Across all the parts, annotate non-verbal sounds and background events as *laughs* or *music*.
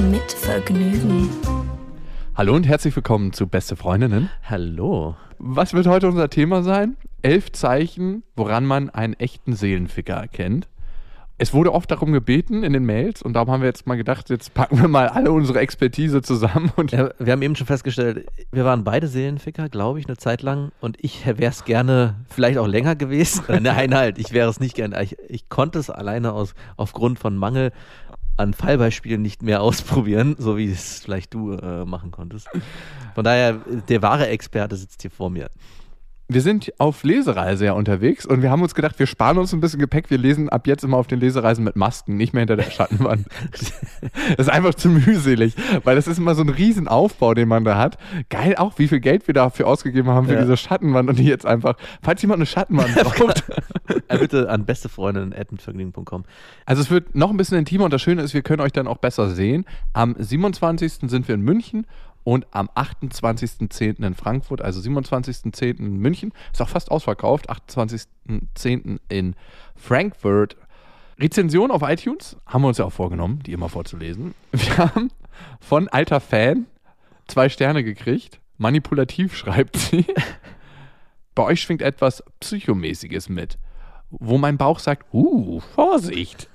Mit Vergnügen. Hallo und herzlich willkommen zu Beste Freundinnen. Hallo. Was wird heute unser Thema sein? Elf Zeichen, woran man einen echten Seelenficker erkennt. Es wurde oft darum gebeten in den Mails und darum haben wir jetzt mal gedacht, jetzt packen wir mal alle unsere Expertise zusammen und Ja, wir haben eben schon festgestellt, wir waren beide Seelenficker, glaube ich, eine Zeit lang. Und ich wäre es gerne vielleicht auch länger gewesen. *laughs* Nein, halt, ich wäre es nicht gerne. Ich, ich konnte es alleine aus, aufgrund von Mangel an Fallbeispielen nicht mehr *laughs* ausprobieren, so wie es vielleicht du äh, machen konntest. Von daher, der wahre Experte sitzt hier vor mir. Wir sind auf Lesereise ja unterwegs und wir haben uns gedacht, wir sparen uns ein bisschen Gepäck, wir lesen ab jetzt immer auf den Lesereisen mit Masken, nicht mehr hinter der Schattenwand. *laughs* das ist einfach zu mühselig, weil das ist immer so ein Riesenaufbau, den man da hat. Geil auch, wie viel Geld wir dafür ausgegeben haben für Ja. diese Schattenwand und die jetzt einfach, falls jemand eine Schattenwand braucht, Äh, bitte an bestefreundin.mitvergnügen.com. Also es wird noch ein bisschen intimer und das Schöne ist, wir können euch dann auch besser sehen. Am 27. sind wir in München und am 28.10. in Frankfurt, also 27.10. in München, ist auch fast ausverkauft, 28.10. in Frankfurt. Rezension auf iTunes haben wir uns ja auch vorgenommen, die immer vorzulesen. Wir haben von alter Fan zwei Sterne gekriegt. Manipulativ schreibt sie. Bei euch schwingt etwas Psychomäßiges mit, wo mein Bauch sagt, uh, Vorsicht.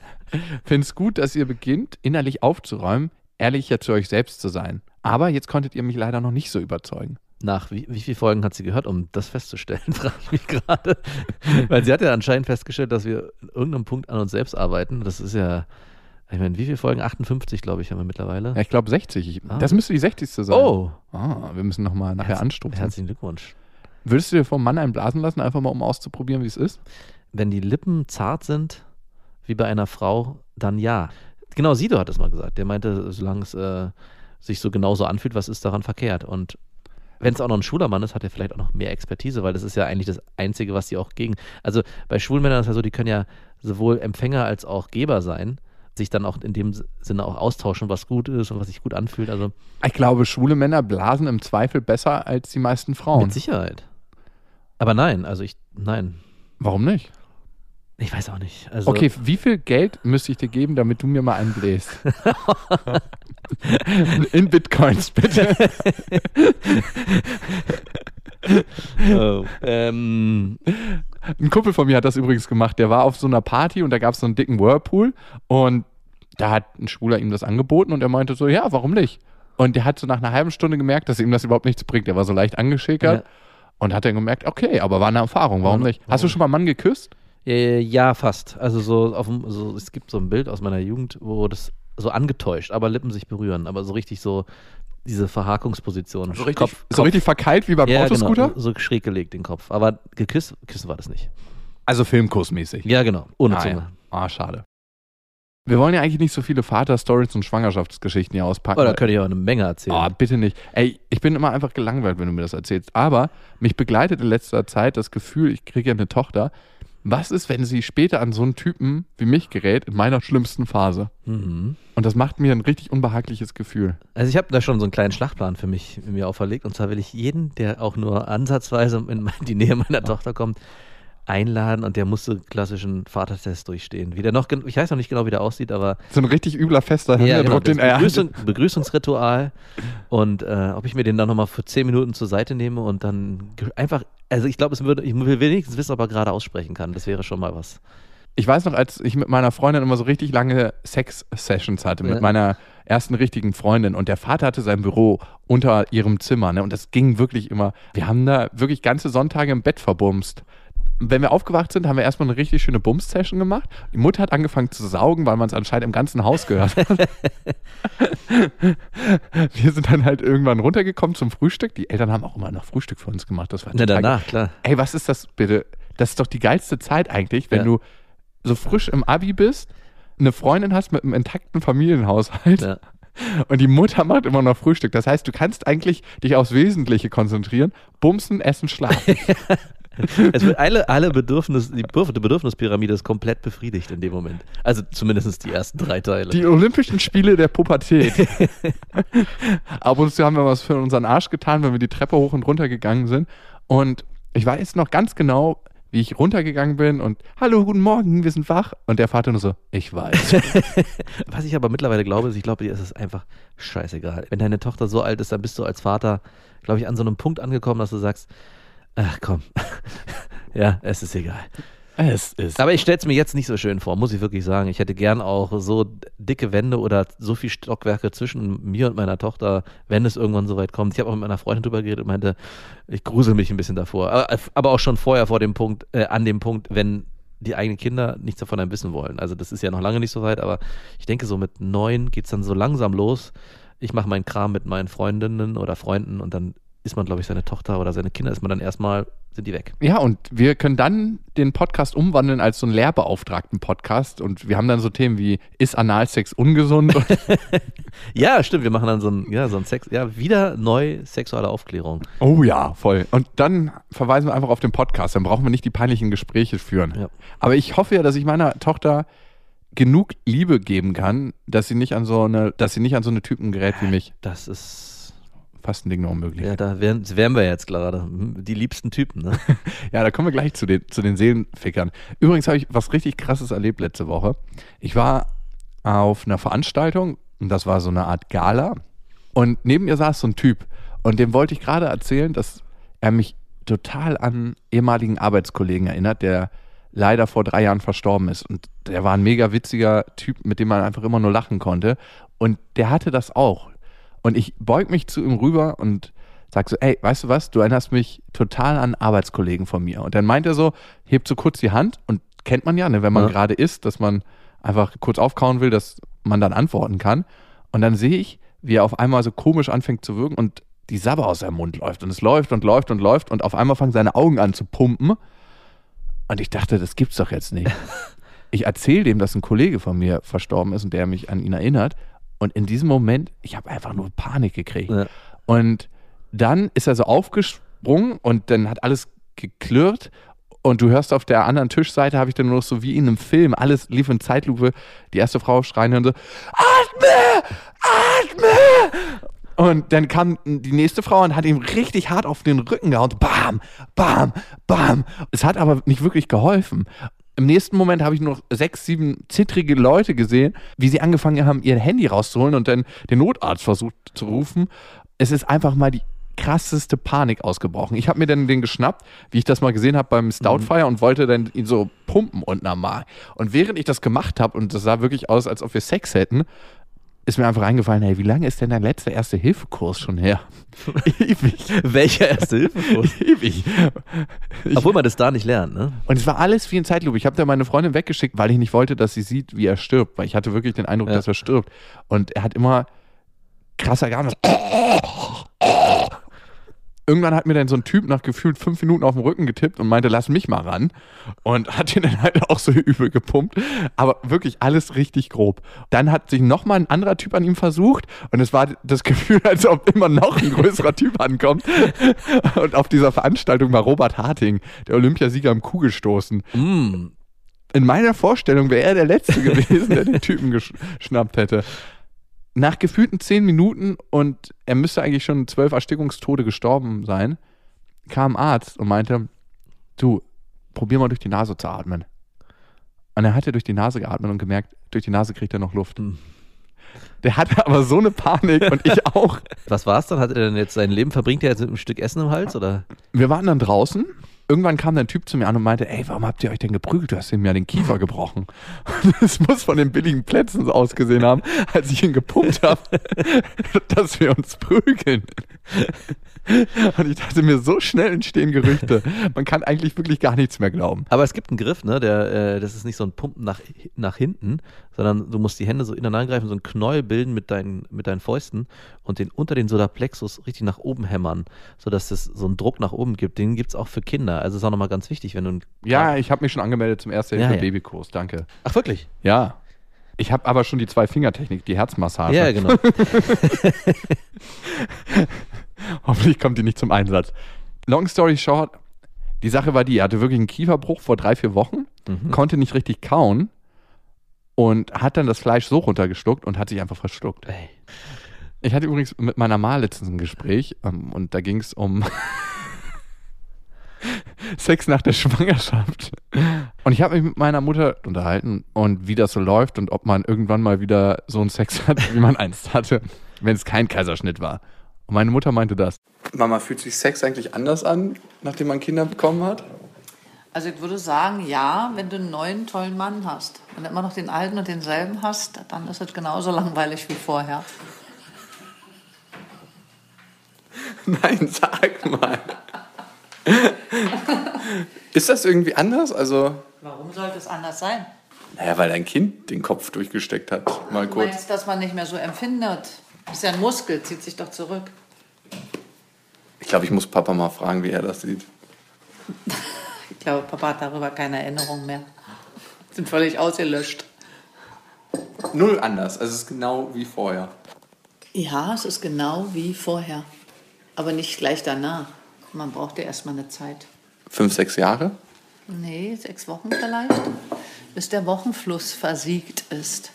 Find's gut, dass ihr beginnt, innerlich aufzuräumen, ehrlicher zu euch selbst zu sein. Aber jetzt konntet ihr mich leider noch nicht so überzeugen. Nach wie, wie viele Folgen hat sie gehört, um das festzustellen, *laughs* frage ich mich gerade. Weil sie hat ja anscheinend festgestellt, dass wir in irgendeinem Punkt an uns selbst arbeiten. Das ist ja, ich meine, wie viele Folgen? 58, glaube ich, haben wir mittlerweile. Ja, ich glaube 60. Ich, Ah. Das müsste die 60. sein. Oh, Ah, wir müssen nochmal nachher Herz- anstoßen. herzlichen Glückwunsch. Würdest du dir vom Mann einen blasen lassen, einfach mal um auszuprobieren, wie es ist? Wenn die Lippen zart sind, wie bei einer Frau, dann ja. Genau, Sido hat es mal gesagt. Der meinte, solange es äh, sich so genauso anfühlt, was ist daran verkehrt? Und wenn es auch noch ein schwuler Mann ist, hat er vielleicht auch noch mehr Expertise, weil das ist ja eigentlich das Einzige, was sie auch gegen. Also bei schwulen Männern ist ja so, die können ja sowohl Empfänger als auch Geber sein, sich dann auch in dem Sinne auch austauschen, was gut ist und was sich gut anfühlt. Also Ich glaube, schwule Männer blasen im Zweifel besser als die meisten Frauen. mit Sicherheit. Aber nein, also ich, nein. Warum nicht? Ich weiß auch nicht. Also, Okay, wie viel Geld müsste ich dir geben, damit du mir mal einen bläst? *laughs* In Bitcoins, bitte. *laughs* Oh, ähm, Ein Kumpel von mir hat das übrigens gemacht. Der war auf so einer Party und da gab es so einen dicken Whirlpool und da hat ein Schwuler ihm das angeboten und er meinte so, ja, warum nicht? Und der hat so nach einer halben Stunde gemerkt, dass ihm das überhaupt nichts bringt. Er war so leicht angeschickert Ja. und hat dann gemerkt, okay, aber war eine Erfahrung, warum Warum- nicht? Hast du schon mal einen Mann geküsst? Äh, ja, fast. Also so auf so, es gibt so ein Bild aus meiner Jugend, wo das so angetäuscht, aber Lippen sich berühren, aber so richtig so diese Verhakungsposition. So richtig, Kopf, so richtig verkeilt wie beim ja, Autoscooter? genau, so schräg gelegt den Kopf. Aber geküsst, küssen war das nicht. Also filmkursmäßig. Ja, genau. Ohne ah, Zunge. ja. ah, schade. Wir wollen ja eigentlich nicht so viele Vater-Stories und Schwangerschaftsgeschichten hier auspacken. Oh, da weil- könnte ich auch eine Menge erzählen. Oh, bitte nicht. Ey, ich bin immer einfach gelangweilt, wenn du mir das erzählst. Aber mich begleitet in letzter Zeit das Gefühl, ich kriege ja eine Tochter. Was ist, wenn sie später an so einen Typen wie mich gerät, in meiner schlimmsten Phase? mhm. Und das macht mir ein richtig unbehagliches Gefühl. Also ich habe da schon so einen kleinen Schlachtplan für mich mir auferlegt. Und zwar will ich jeden, der auch nur ansatzweise in die Nähe meiner Tochter kommt, einladen und der musste klassischen Vatertest durchstehen. Wie der noch, ich weiß noch nicht genau, wie der aussieht, aber So ein richtig übler Fester, Ja, der genau, den er Begrüßung, Begrüßungsritual und äh, ob ich mir den dann nochmal für 10 Minuten zur Seite nehme und dann einfach, also ich glaube, es würde, ich will wenigstens wissen, ob er gerade aussprechen kann. Das wäre schon mal was. Ich weiß noch, als ich mit meiner Freundin immer so richtig lange Sex-Sessions hatte, mit Ja. meiner ersten richtigen Freundin und der Vater hatte sein Büro unter ihrem Zimmer ne? und das ging wirklich immer, wir haben da wirklich ganze Sonntage im Bett verbumst. Wenn wir aufgewacht sind, haben wir erstmal eine richtig schöne Bums-Session gemacht. Die Mutter hat angefangen zu saugen, weil man es anscheinend im ganzen Haus gehört hat. *laughs* wir sind dann halt irgendwann runtergekommen zum Frühstück. Die Eltern haben auch immer noch Frühstück für uns gemacht. Das war Na, danach, klar. Ey, was ist das bitte? Das ist doch die geilste Zeit eigentlich, wenn Ja. du so frisch im Abi bist, eine Freundin hast mit einem intakten Familienhaushalt Ja. Und die Mutter macht immer noch Frühstück. Das heißt, du kannst eigentlich dich aufs Wesentliche konzentrieren. Bumsen, essen, schlafen. *laughs* *laughs* Es wird alle, alle Bedürfnis, die Bedürf- die Bedürfnispyramide ist komplett befriedigt in dem Moment. Also zumindest die ersten drei Teile. Die Olympischen Spiele der Pubertät. *laughs* Ab und zu haben wir was für unseren Arsch getan, wenn wir die Treppe hoch und runter gegangen sind. Und ich weiß noch ganz genau, wie ich runtergegangen bin und Hallo, guten Morgen, wir sind wach. Und der Vater nur so, ich weiß. *laughs* Was ich aber mittlerweile glaube, ist, ich glaube, dir ist es einfach scheißegal. Wenn deine Tochter so alt ist, dann bist du als Vater, glaube ich, an so einem Punkt angekommen, dass du sagst, ach komm, *laughs* ja, es ist egal. es ist. Aber ich stelle es mir jetzt nicht so schön vor, muss ich wirklich sagen. Ich hätte gern auch so dicke Wände oder so viel Stockwerke zwischen mir und meiner Tochter, wenn es irgendwann so weit kommt. Ich habe auch mit meiner Freundin drüber geredet und meinte, ich grusel mich ein bisschen davor. Aber, aber auch schon vorher vor dem Punkt, äh, an dem Punkt, wenn die eigenen Kinder nichts davon einem wissen wollen. Also das ist ja noch lange nicht so weit, aber ich denke, so mit neun geht es dann so langsam los. Ich mache meinen Kram mit meinen Freundinnen oder Freunden und dann ist man, glaube ich, seine Tochter oder seine Kinder, ist man dann erstmal, sind die weg. Ja, und wir können dann den Podcast umwandeln als so einen lehrbeauftragten Podcast. Und wir haben dann so Themen wie, ist Analsex ungesund? Und *laughs* *laughs* Ja, stimmt, wir machen dann so ein, ja, so ein Sex, ja, wieder neu sexuelle Aufklärung. oh ja, voll. Und dann verweisen wir einfach auf den Podcast. Dann brauchen wir nicht die peinlichen Gespräche führen. Ja. Aber ich hoffe ja, dass ich meiner Tochter genug Liebe geben kann, dass sie nicht an so eine, dass sie nicht an so eine Typen gerät wie mich. Das ist, Fast ein Ding noch unmöglich. ja, da wären, wären wir jetzt gerade. Hm, Die liebsten Typen, ne? *laughs* Ja, da kommen wir gleich zu den, zu den Seelenfickern. Übrigens habe ich was richtig krasses erlebt letzte Woche. Ich war auf einer Veranstaltung und das war so eine Art Gala. Und neben mir saß so ein Typ und dem wollte ich gerade erzählen, dass er mich total an ehemaligen Arbeitskollegen erinnert, der leider vor drei Jahren verstorben ist. Und der war ein mega witziger Typ, mit dem man einfach immer nur lachen konnte. Und der hatte das auch. Und ich beug mich zu ihm rüber und sag so, ey, weißt du was, du erinnerst mich total an Arbeitskollegen von mir. Und dann meint er so, hebt so kurz die Hand und kennt man ja, ne, wenn man Ja. gerade isst, dass man einfach kurz aufkauen will, dass man dann antworten kann. Und dann sehe ich, wie er auf einmal so komisch anfängt zu wirken und die Sabber aus seinem Mund läuft. Und es läuft und läuft und läuft und auf einmal fangen seine Augen an zu pumpen. Und ich dachte, das gibt's doch jetzt nicht. *laughs* Ich erzähle dem, dass ein Kollege von mir verstorben ist und der mich an ihn erinnert. Und in diesem Moment, ich habe einfach nur Panik gekriegt. Ja. Und dann ist er so aufgesprungen und dann hat alles geklirrt. Und du hörst auf der anderen Tischseite, habe ich dann nur noch so wie in einem Film, alles lief in Zeitlupe, die erste Frau schreien und so, atme, atme. Und dann kam die nächste Frau und hat ihm richtig hart auf den Rücken gehauen. Bam, bam, bam. Es hat aber nicht wirklich geholfen. Im nächsten Moment habe ich nur noch sechs, sieben zittrige Leute gesehen, wie sie angefangen haben, ihr Handy rauszuholen und dann den Notarzt versucht zu rufen. Es ist einfach mal die krasseste Panik ausgebrochen. Ich habe mir dann den geschnappt, wie ich das mal gesehen habe beim Stoutfire und wollte dann ihn so pumpen unten am Magen. Und während ich das gemacht habe, und das sah wirklich aus, als ob wir Sex hätten, ist mir einfach eingefallen, hey, wie lange ist denn dein letzter Erste-Hilfe-Kurs schon her? *laughs* Ewig. Welcher erste Hilfekurs? *laughs* Ewig. Ich, Obwohl man das da nicht lernt, ne? und es war alles wie in Zeitlupe. Ich habe da meine Freundin weggeschickt, weil ich nicht wollte, dass sie sieht, wie er stirbt. Weil ich hatte wirklich den Eindruck, Ja. dass er stirbt. Und er hat immer krasser geatmet. *laughs* Irgendwann hat mir dann so ein Typ nach gefühlt fünf Minuten auf den Rücken getippt und meinte, lass mich mal ran. Und hat ihn dann halt auch so *laughs* übel gepumpt. Aber wirklich alles richtig grob. Dann hat sich nochmal ein anderer Typ an ihm versucht. Und es war das Gefühl, *laughs* als ob immer noch ein größerer Typ ankommt. Und auf dieser Veranstaltung war Robert Harting, der Olympiasieger im Kugelstoßen. Mm. In meiner Vorstellung wäre er der Letzte gewesen, der den Typen gesch- geschnappt hätte. Nach gefühlten zehn Minuten und er müsste eigentlich schon zwölf Erstickungstode gestorben sein, kam ein Arzt und meinte, du, probier mal durch die Nase zu atmen. Und er hatte durch die Nase geatmet und gemerkt, durch die Nase kriegt er noch Luft. Hm. Der hatte aber so eine Panik und ich *laughs* auch. Was war's dann? Hat er denn jetzt sein Leben verbringt er jetzt mit einem Stück Essen im Hals oder? Wir waren dann draußen. Irgendwann kam ein Typ zu mir an und meinte, ey, warum habt ihr euch denn geprügelt? Du hast ihm ja den Kiefer gebrochen. *laughs* Es muss von den billigen Plätzen ausgesehen haben, als ich ihn gepumpt habe, *laughs* dass wir uns prügeln. *laughs* Und ich dachte mir, so schnell entstehen Gerüchte. Man kann eigentlich wirklich gar nichts mehr glauben. Aber es gibt einen Griff, ne? Der, äh, das ist nicht so ein Pumpen nach, nach hinten, sondern du musst die Hände so ineinander greifen, so einen Knäuel bilden mit deinen, mit deinen Fäusten und den unter den Solarplexus richtig nach oben hämmern, sodass es so einen Druck nach oben gibt. Den gibt es auch für Kinder. Also ist auch nochmal ganz wichtig, wenn du Ja, ich habe mich schon angemeldet zum ersten Ja, ja. Babykurs, danke. Ach wirklich? Ja. Ich habe aber schon die Zwei-Finger-Technik, die Herzmassage. Ja, genau. *laughs* *laughs* *laughs* Hoffentlich kommt die nicht zum Einsatz. Long story short, die Sache war die, er hatte wirklich einen Kieferbruch vor drei, vier Wochen, konnte nicht richtig kauen und hat dann das Fleisch so runtergeschluckt und hat sich einfach verschluckt. Ey. Ich hatte übrigens mit meiner Ma letztens ein Gespräch ähm, und da ging es um *laughs* Sex nach der Schwangerschaft. Und ich habe mich mit meiner Mutter unterhalten und wie das so läuft und ob man irgendwann mal wieder so einen Sex hat, wie man einst hatte, wenn es kein Kaiserschnitt war. Und meine Mutter meinte das. Mama, fühlt sich Sex eigentlich anders an, nachdem man Kinder bekommen hat? Also ich würde sagen, ja, wenn du einen neuen, tollen Mann hast. Wenn du immer noch den alten und denselben hast, dann ist es genauso langweilig wie vorher. *laughs* Nein, sag mal. Ist das irgendwie anders? Also, Warum sollte es anders sein? naja, weil dein Kind den Kopf durchgesteckt hat, mal Du kurz. meinst, dass man nicht mehr so empfindet? Das ist ja ein Muskel, zieht sich doch zurück. Ich glaube, ich muss Papa mal fragen, wie er das sieht. *laughs* Ich glaube, Papa hat darüber keine Erinnerung mehr. Sind völlig ausgelöscht. Null anders. Also es ist genau wie vorher. Ja, es ist genau wie vorher. Aber nicht gleich danach. Man braucht ja erstmal eine Zeit. Fünf, sechs Jahre? Nee, sechs Wochen vielleicht, bis der Wochenfluss versiegt ist.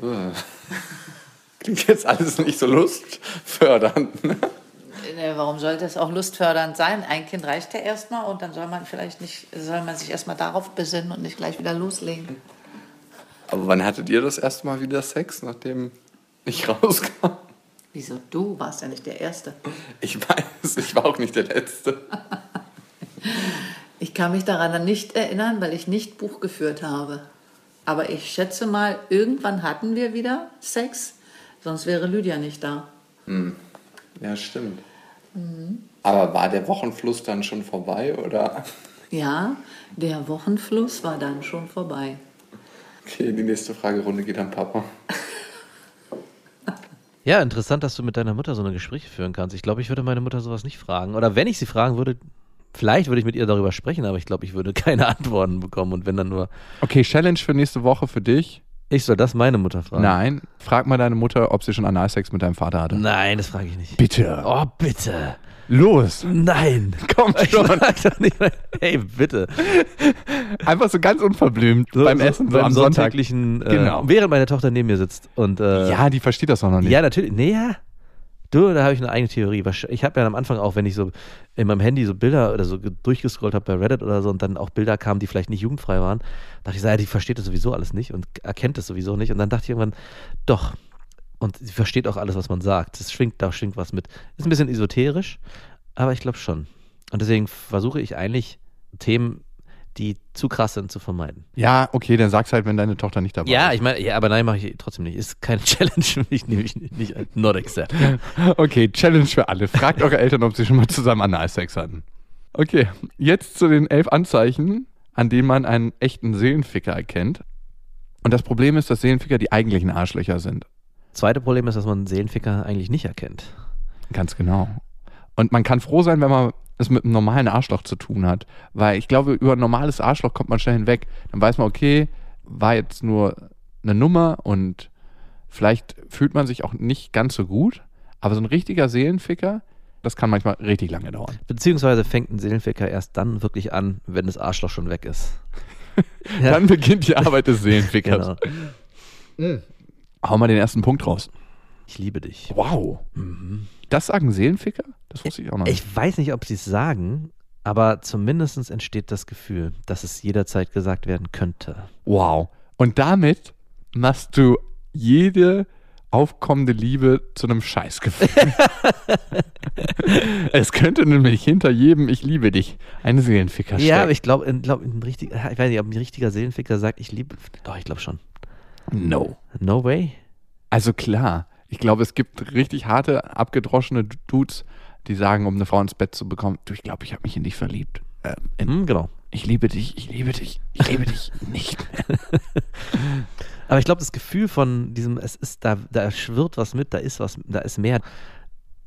*laughs* Klingt jetzt alles nicht so lustfördernd. Ne? Äh, Warum sollte es auch lustfördernd sein? Ein Kind reicht ja erstmal und dann soll man vielleicht nicht, soll man sich erstmal darauf besinnen und nicht gleich wieder loslegen. Aber wann hattet ihr das erste Mal wieder Sex, nachdem ich *laughs* rauskam? Wieso du warst ja nicht der Erste? Ich weiß, ich war auch nicht der Letzte. Ich kann mich daran nicht erinnern, weil ich nicht Buch geführt habe. Aber ich schätze mal, irgendwann hatten wir wieder Sex, sonst wäre Lydia nicht da. Ja, stimmt. Aber war der Wochenfluss dann schon vorbei, oder? Ja, der Wochenfluss war dann schon vorbei. Okay, die nächste Fragerunde geht an Papa. Ja, interessant, dass du mit deiner Mutter so eine Gespräche führen kannst. Ich glaube, ich würde meine Mutter sowas nicht fragen. Oder wenn ich sie fragen würde, vielleicht würde ich mit ihr darüber sprechen, aber ich glaube, ich würde *laughs* keine Antworten bekommen. Und wenn dann nur, Okay, Challenge für nächste Woche für dich. Ich soll das meine Mutter fragen. Nein, frag mal deine Mutter, ob sie schon Analsex mit deinem Vater hatte. Nein, das frage ich nicht. Bitte. Oh, bitte. Los. Nein. Komm schon. Hey, bitte. Einfach so ganz unverblümt So, beim so, Essen, so beim am Sonntag. äh, Genau. während meine Tochter neben mir sitzt. Und, äh, Ja, die versteht das auch noch nicht. Ja, natürlich. Nee, ja. Du, da habe ich eine eigene Theorie. Ich habe ja am Anfang auch, wenn ich so in meinem Handy so Bilder oder so ge- durchgescrollt habe bei Reddit oder so und dann auch Bilder kamen, die vielleicht nicht jugendfrei waren, dachte ich, so, ja, die versteht das sowieso alles nicht und erkennt das sowieso nicht. Und dann dachte ich irgendwann, doch. Und sie versteht auch alles, was man sagt. Es schwingt, da schwingt was mit. Ist ein bisschen esoterisch, aber ich glaube schon. Und deswegen versuche ich eigentlich Themen, die zu krass sind, zu vermeiden. Ja, okay, dann sag's halt, wenn deine Tochter nicht dabei Ja, ist. ich meine, ja, aber nein, mache ich trotzdem nicht. Ist keine *laughs* Challenge für mich, nehme ich nicht, nicht not accept. *laughs* Okay, Challenge für alle. Fragt eure Eltern, ob sie schon mal zusammen Analsex hatten. Okay, jetzt zu den elf Anzeichen, an denen man einen echten Seelenficker erkennt. Und das Problem ist, dass Seelenficker die eigentlichen Arschlöcher sind. Zweite Problem ist, dass man Seelenficker eigentlich nicht erkennt. Ganz genau. Und man kann froh sein, wenn man es mit einem normalen Arschloch zu tun hat. Weil ich glaube, über ein normales Arschloch kommt man schnell hinweg. Dann weiß man, okay, war jetzt nur eine Nummer und vielleicht fühlt man sich auch nicht ganz so gut. Aber so ein richtiger Seelenficker, das kann manchmal richtig lange dauern. Beziehungsweise fängt ein Seelenficker erst dann wirklich an, wenn das Arschloch schon weg ist. *laughs* Ja. Dann beginnt die Arbeit des Seelenfickers. Genau. Hau mal den ersten Punkt raus. Ich liebe dich. Wow. Das sagen Seelenficker? Das wusste ich auch noch nicht. Ich weiß nicht, ob sie es sagen, aber zumindest entsteht das Gefühl, dass es jederzeit gesagt werden könnte. Wow. Und damit machst du jede aufkommende Liebe zu einem Scheißgefühl. *laughs* es könnte nämlich hinter jedem Ich liebe dich ein Seelenficker stecken. Ja, aber ich glaube, glaub, ein ich weiß nicht, ob ein richtiger Seelenficker sagt, ich liebe. Doch, ich glaube schon. no. No way. Also klar, ich glaube, es gibt richtig harte, abgedroschene Dudes, die sagen, um eine Frau ins Bett zu bekommen, du, ich glaube, ich habe mich in dich verliebt. Ähm, in, Hm, genau. Ich liebe dich, ich liebe dich, ich liebe dich *laughs* nicht mehr. *laughs* Aber ich glaube, das Gefühl von diesem, es ist, da, da schwirrt was mit, da ist was, da ist mehr,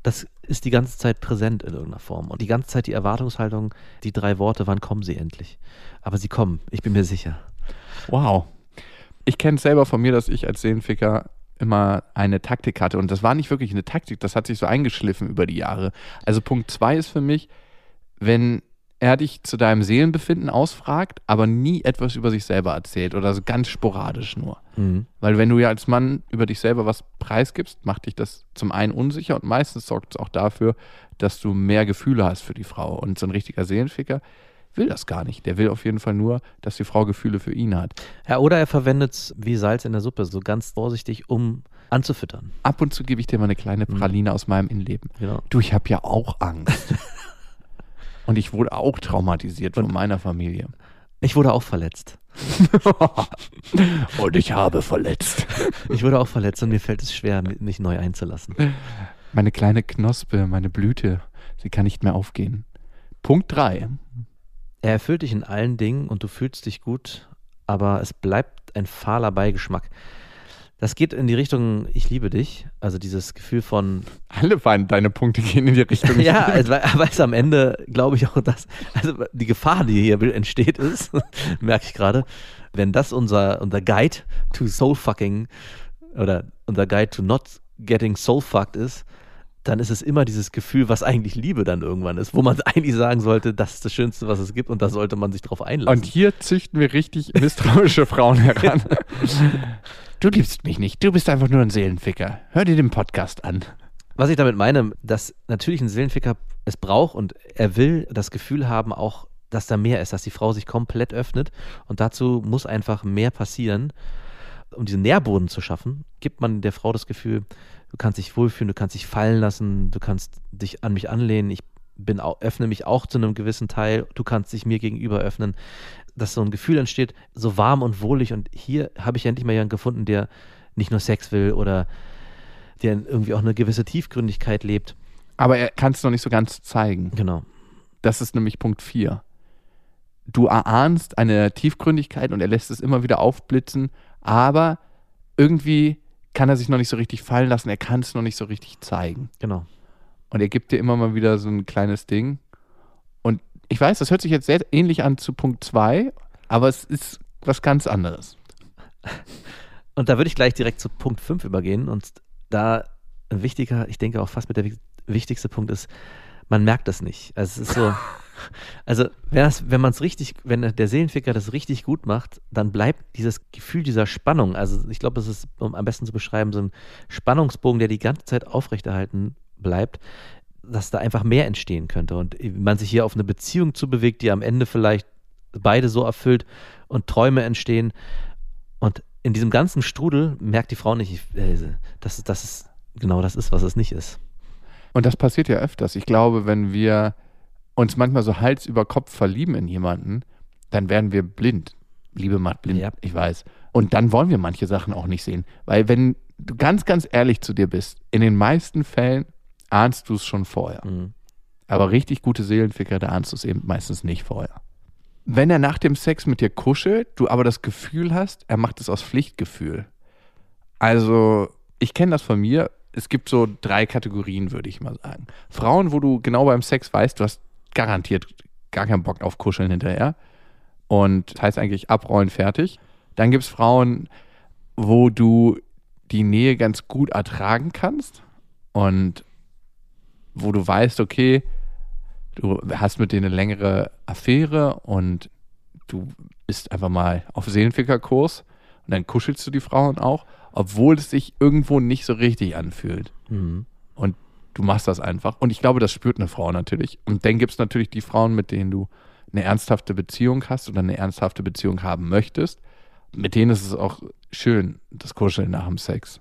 das ist die ganze Zeit präsent in irgendeiner Form. Und die ganze Zeit die Erwartungshaltung, die drei Worte, wann kommen sie endlich? Aber sie kommen, ich bin mir sicher. Wow. ich kenne es selber von mir, dass ich als Seelenficker immer eine Taktik hatte. Und das war nicht wirklich eine Taktik, das hat sich so eingeschliffen über die Jahre. Also Punkt zwei ist für mich, wenn er dich zu deinem Seelenbefinden ausfragt, aber nie etwas über sich selber erzählt oder so ganz sporadisch nur. Mhm. Weil wenn du ja als Mann über dich selber was preisgibst, macht dich das zum einen unsicher und meistens sorgt es auch dafür, dass du mehr Gefühle hast für die Frau. Und so ein richtiger Seelenficker will das gar nicht. Der will auf jeden Fall nur, dass die Frau Gefühle für ihn hat. Ja, oder er verwendet es wie Salz in der Suppe, so ganz vorsichtig, um anzufüttern. Ab und zu gebe ich dir mal eine kleine Praline aus meinem Innenleben. Genau. Du, ich habe ja auch Angst. *laughs* und ich wurde auch traumatisiert von meiner Familie. Ich wurde auch verletzt. *laughs* und ich habe verletzt. Ich wurde auch verletzt und mir fällt es schwer, mich neu einzulassen. Meine kleine Knospe, meine Blüte, sie kann nicht mehr aufgehen. Punkt 3. Er erfüllt dich in allen Dingen und du fühlst dich gut, aber es bleibt ein fahler Beigeschmack. Das geht in die Richtung, ich liebe dich. Also dieses Gefühl von, *laughs* Alle deine Punkte gehen in die Richtung. *laughs* ja, also, weil, weil es am Ende, glaube ich auch, dass, also die Gefahr, die hier entsteht, ist, *laughs* merke ich gerade, wenn das unser, unser Guide to Soulfucking oder unser Guide to not getting soulfucked ist, dann ist es immer dieses Gefühl, was eigentlich Liebe dann irgendwann ist, wo man *laughs* eigentlich sagen sollte, das ist das Schönste, was es gibt und da sollte man sich drauf einlassen. Und hier züchten wir richtig misstrauische Frauen heran. *laughs* Du liebst mich nicht, du bist einfach nur ein Seelenficker. Hör dir den Podcast an. Was ich damit meine, dass natürlich ein Seelenficker es braucht und er will das Gefühl haben, auch, dass da mehr ist, dass die Frau sich komplett öffnet und dazu muss einfach mehr passieren. Um diesen Nährboden zu schaffen, gibt man der Frau das Gefühl, du kannst dich wohlfühlen, du kannst dich fallen lassen, du kannst dich an mich anlehnen, ich bin auch, öffne mich auch zu einem gewissen Teil, du kannst dich mir gegenüber öffnen, dass so ein Gefühl entsteht, so warm und wohlig und hier habe ich endlich mal jemanden gefunden, der nicht nur Sex will oder der irgendwie auch eine gewisse Tiefgründigkeit lebt. Aber er kann es noch nicht so ganz zeigen. Genau. Das ist nämlich Punkt 4. Du erahnst eine Tiefgründigkeit und er lässt es immer wieder aufblitzen, aber irgendwie kann er sich noch nicht so richtig fallen lassen, er kann es noch nicht so richtig zeigen. Genau. Und er gibt dir immer mal wieder so ein kleines Ding. Und ich weiß, das hört sich jetzt sehr ähnlich an zu Punkt 2, aber es ist was ganz anderes. *laughs* Und da würde ich gleich direkt zu Punkt 5 übergehen. Und da ein wichtiger, ich denke auch fast mit der wichtigste Punkt ist, man merkt das nicht. Also es ist so, also wenn, man es richtig, wenn der Seelenficker das richtig gut macht, dann bleibt dieses Gefühl dieser Spannung, also ich glaube, das ist um am besten zu beschreiben, so ein Spannungsbogen, der die ganze Zeit aufrechterhalten bleibt, dass da einfach mehr entstehen könnte und man sich hier auf eine Beziehung zubewegt, die am Ende vielleicht beide so erfüllt und Träume entstehen und in diesem ganzen Strudel merkt die Frau nicht, ich- äh, dass es- dass es genau das ist, was es nicht ist. Und das passiert ja öfters. Ich glaube, wenn wir uns manchmal so Hals über Kopf verlieben in jemanden, dann werden wir blind. Liebe macht blind, Ja. ich weiß. Und dann wollen wir manche Sachen auch nicht sehen. Weil wenn du ganz, ganz ehrlich zu dir bist, in den meisten Fällen ahnst du es schon vorher. Mhm. Aber richtig gute Seelenficker, da ahnst du es eben meistens nicht vorher. Wenn er nach dem Sex mit dir kuschelt, du aber das Gefühl hast, er macht es aus Pflichtgefühl. Also, ich kenne das von mir. Es gibt so drei Kategorien, würde ich mal sagen. Frauen, wo du genau beim Sex weißt, du hast garantiert gar keinen Bock auf Kuscheln hinterher. Und das heißt eigentlich abrollen, fertig. Dann gibt es Frauen, wo du die Nähe ganz gut ertragen kannst und wo du weißt, okay, du hast mit denen eine längere Affäre und du bist einfach mal auf Seelenfickerkurs und dann kuschelst du die Frauen auch, obwohl es sich irgendwo nicht so richtig anfühlt. Mhm. Und du machst das einfach. Und ich glaube, das spürt eine Frau natürlich. Und dann gibt es natürlich die Frauen, mit denen du eine ernsthafte Beziehung hast oder eine ernsthafte Beziehung haben möchtest. Mit denen ist es auch schön, das Kuscheln nach dem Sex.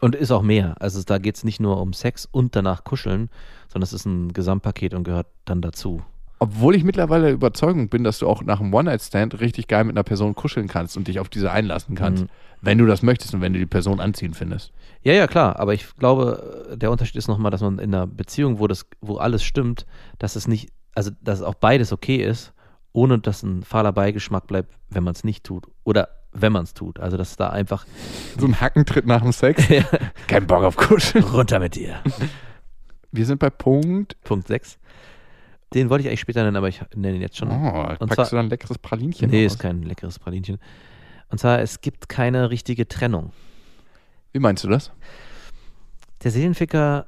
Und ist auch mehr. Also da geht es nicht nur um Sex und danach kuscheln, sondern es ist ein Gesamtpaket und gehört dann dazu. Obwohl ich mittlerweile der Überzeugung bin, dass du auch nach einem One-Night-Stand richtig geil mit einer Person kuscheln kannst und dich auf diese einlassen kannst. Mhm. Wenn du das möchtest und wenn du die Person anziehen findest. Ja, ja, klar, aber ich glaube, der Unterschied ist nochmal, dass man in einer Beziehung, wo das, wo alles stimmt, dass es nicht, also dass auch beides okay ist, ohne dass ein fahler Beigeschmack bleibt, wenn man es nicht tut. Oder wenn man es tut. Also dass da einfach So ein Hackentritt nach dem Sex. *laughs* Kein Bock auf Kuscheln. runter mit dir. Wir sind bei Punkt. Punkt 6. Den wollte ich eigentlich später nennen, aber ich nenne ihn jetzt schon. Oh, Und packst zwar- du dann ein leckeres Pralinchen Nee, raus? ist kein leckeres Pralinchen. Und zwar, es gibt keine richtige Trennung. Wie meinst du das? Der Seelenficker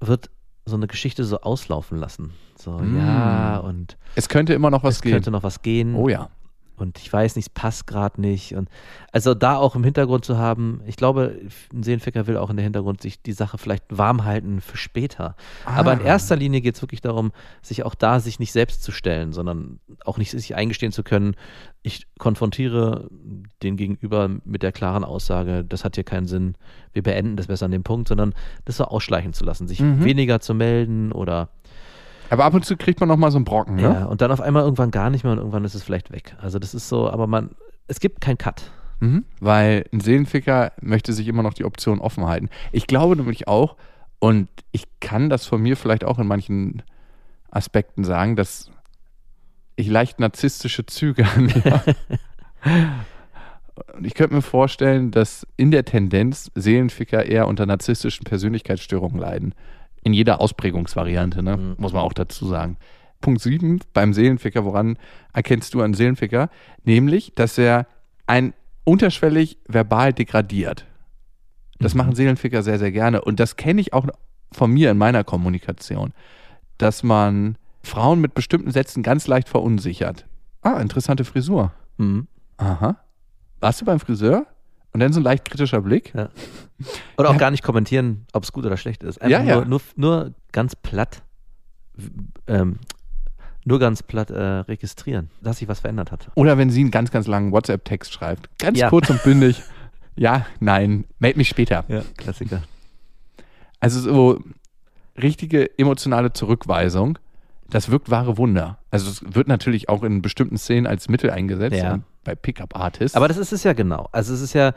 wird so eine Geschichte so auslaufen lassen. So, Mm. ja, und Es könnte immer noch was es gehen. könnte noch was gehen. oh ja. Und ich weiß nicht, es passt gerade nicht. Und also da auch im Hintergrund zu haben, ich glaube, ein Seelenficker will auch in der Hintergrund sich die Sache vielleicht warm halten für später. Aber in Ah. erster Linie geht es wirklich darum, sich auch da sich nicht selbst zu stellen, sondern auch nicht sich eingestehen zu können, ich konfrontiere den Gegenüber mit der klaren Aussage, das hat hier keinen Sinn, wir beenden das besser an dem Punkt, sondern das so ausschleichen zu lassen, sich Mhm. weniger zu melden oder Aber ab und zu kriegt man noch mal so einen Brocken, ne? ja, und dann auf einmal irgendwann gar nicht mehr und irgendwann ist es vielleicht weg. Also das ist so, aber man, es gibt keinen Cut. Mhm. Weil ein Seelenficker möchte sich immer noch die Option offen halten. Ich glaube nämlich auch, und ich kann das von mir vielleicht auch in manchen Aspekten sagen, dass ich leicht narzisstische Züge an mir *laughs* habe. Und ich könnte mir vorstellen, dass in der Tendenz Seelenficker eher unter narzisstischen Persönlichkeitsstörungen leiden. In jeder Ausprägungsvariante, ne? Mhm. muss man auch dazu sagen. Punkt 7 beim Seelenficker, woran erkennst du einen Seelenficker? Nämlich, dass er ein unterschwellig verbal degradiert. Das Mhm. machen Seelenficker sehr, sehr gerne. Und das kenne ich auch von mir in meiner Kommunikation, dass man Frauen mit bestimmten Sätzen ganz leicht verunsichert. Ah, interessante Frisur. Mhm. Aha. Warst du beim Friseur? Und dann so ein leicht kritischer Blick. Ja. Oder auch Ja. gar nicht kommentieren, ob es gut oder schlecht ist. Ja, Einfach ja. Nur, nur, nur ganz platt, ähm, nur ganz platt äh, registrieren, dass sich was verändert hat. Oder wenn sie einen ganz, ganz langen WhatsApp-Text schreibt. Ganz kurz und bündig. Ja, nein, meld mich später. Ja, Klassiker. Also so richtige emotionale Zurückweisung, das wirkt wahre Wunder. Also es wird natürlich auch in bestimmten Szenen als Mittel eingesetzt, Ja. Bei Pickup-Artists. Aber das ist es ja genau. Also es ist ja,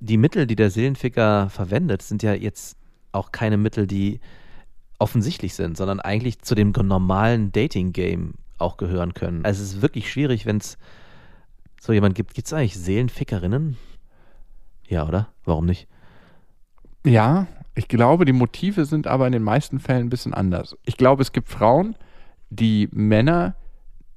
die Mittel, die der Seelenficker verwendet, sind ja jetzt auch keine Mittel, die offensichtlich sind, sondern eigentlich zu dem normalen Dating-Game auch gehören können. Also es ist wirklich schwierig, wenn es so jemand gibt. Gibt es eigentlich Seelenfickerinnen? Ja, oder? Warum nicht? Ja, ich glaube, die Motive sind aber in den meisten Fällen ein bisschen anders. Ich glaube, es gibt Frauen, die Männer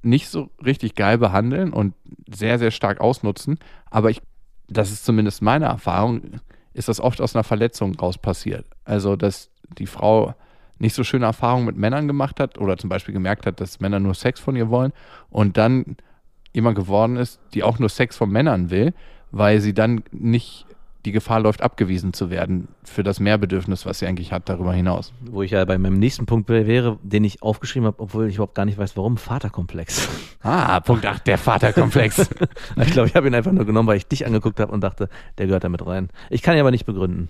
nicht so richtig geil behandeln und sehr, sehr stark ausnutzen. Aber ich, das ist zumindest meine Erfahrung, ist das oft aus einer Verletzung raus passiert. Also, dass die Frau nicht so schöne Erfahrungen mit Männern gemacht hat oder zum Beispiel gemerkt hat, dass Männer nur Sex von ihr wollen und dann jemand geworden ist, die auch nur Sex von Männern will, weil sie dann nicht die Gefahr läuft, abgewiesen zu werden für das Mehrbedürfnis, was sie eigentlich hat darüber hinaus. Wo ich ja bei meinem nächsten Punkt wäre, den ich aufgeschrieben habe, obwohl ich überhaupt gar nicht weiß, warum. Vaterkomplex. *laughs* Ah, Punkt 8, der Vaterkomplex. *laughs* ich glaube, ich habe ihn einfach nur genommen, weil ich dich angeguckt habe und dachte, der gehört da mit rein. Ich kann ihn aber nicht begründen.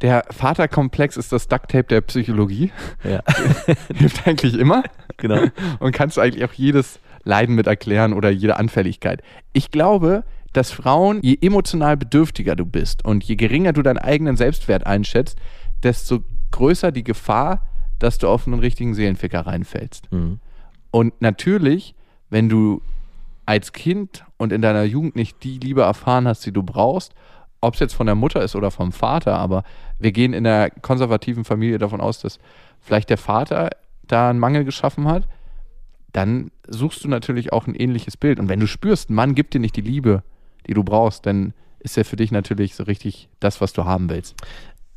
der Vaterkomplex ist das Ducktape der Psychologie. Ja, *laughs* Hilft eigentlich immer. genau. und kannst eigentlich auch jedes Leiden mit erklären oder jede Anfälligkeit. Ich glaube, dass Frauen, je emotional bedürftiger du bist und je geringer du deinen eigenen Selbstwert einschätzt, desto größer die Gefahr, dass du auf einen richtigen Seelenficker reinfällst. Mhm. Und natürlich, wenn du als Kind und in deiner Jugend nicht die Liebe erfahren hast, die du brauchst, ob es jetzt von der Mutter ist oder vom Vater, aber wir gehen in der konservativen Familie davon aus, dass vielleicht der Vater da einen Mangel geschaffen hat, dann suchst du natürlich auch ein ähnliches Bild. Und wenn du spürst, ein Mann gibt dir nicht die Liebe, die du brauchst, dann ist er für dich natürlich so richtig das, was du haben willst.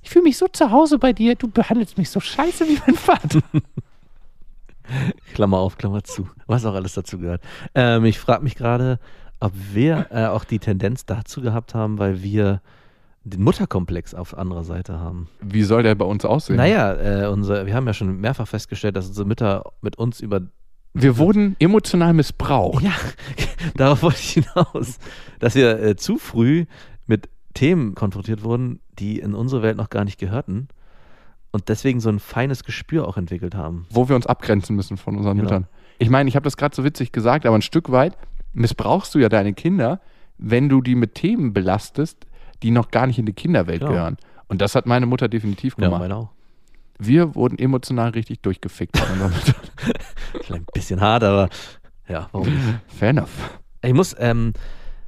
Ich fühle mich so zu Hause bei dir, du behandelst mich so scheiße wie mein Vater. *laughs* Klammer auf, Klammer zu. Was auch alles dazu gehört. Ähm, ich frage mich gerade, ob wir äh, auch die Tendenz dazu gehabt haben, weil wir den Mutterkomplex auf anderer Seite haben. Wie soll der bei uns aussehen? Naja, äh, unser, wir haben ja schon mehrfach festgestellt, dass unsere Mütter mit uns über. Wir wurden emotional missbraucht. Ja, *laughs* darauf wollte ich hinaus. Dass wir äh, zu früh mit Themen konfrontiert wurden, die in unsere Welt noch gar nicht gehörten. Und deswegen so ein feines Gespür auch entwickelt haben. wo wir uns abgrenzen müssen von unseren Genau. Müttern. Ich meine, ich habe das gerade so witzig gesagt, aber ein Stück weit missbrauchst du ja deine Kinder, wenn du die mit Themen belastest, die noch gar nicht in die Kinderwelt Ja. gehören. Und das hat meine Mutter definitiv Ja, gemacht. meine auch. Wir wurden emotional richtig durchgefickt. *laughs* Vielleicht ein bisschen hart, aber ja, warum nicht? Fair enough. Ich muss ähm,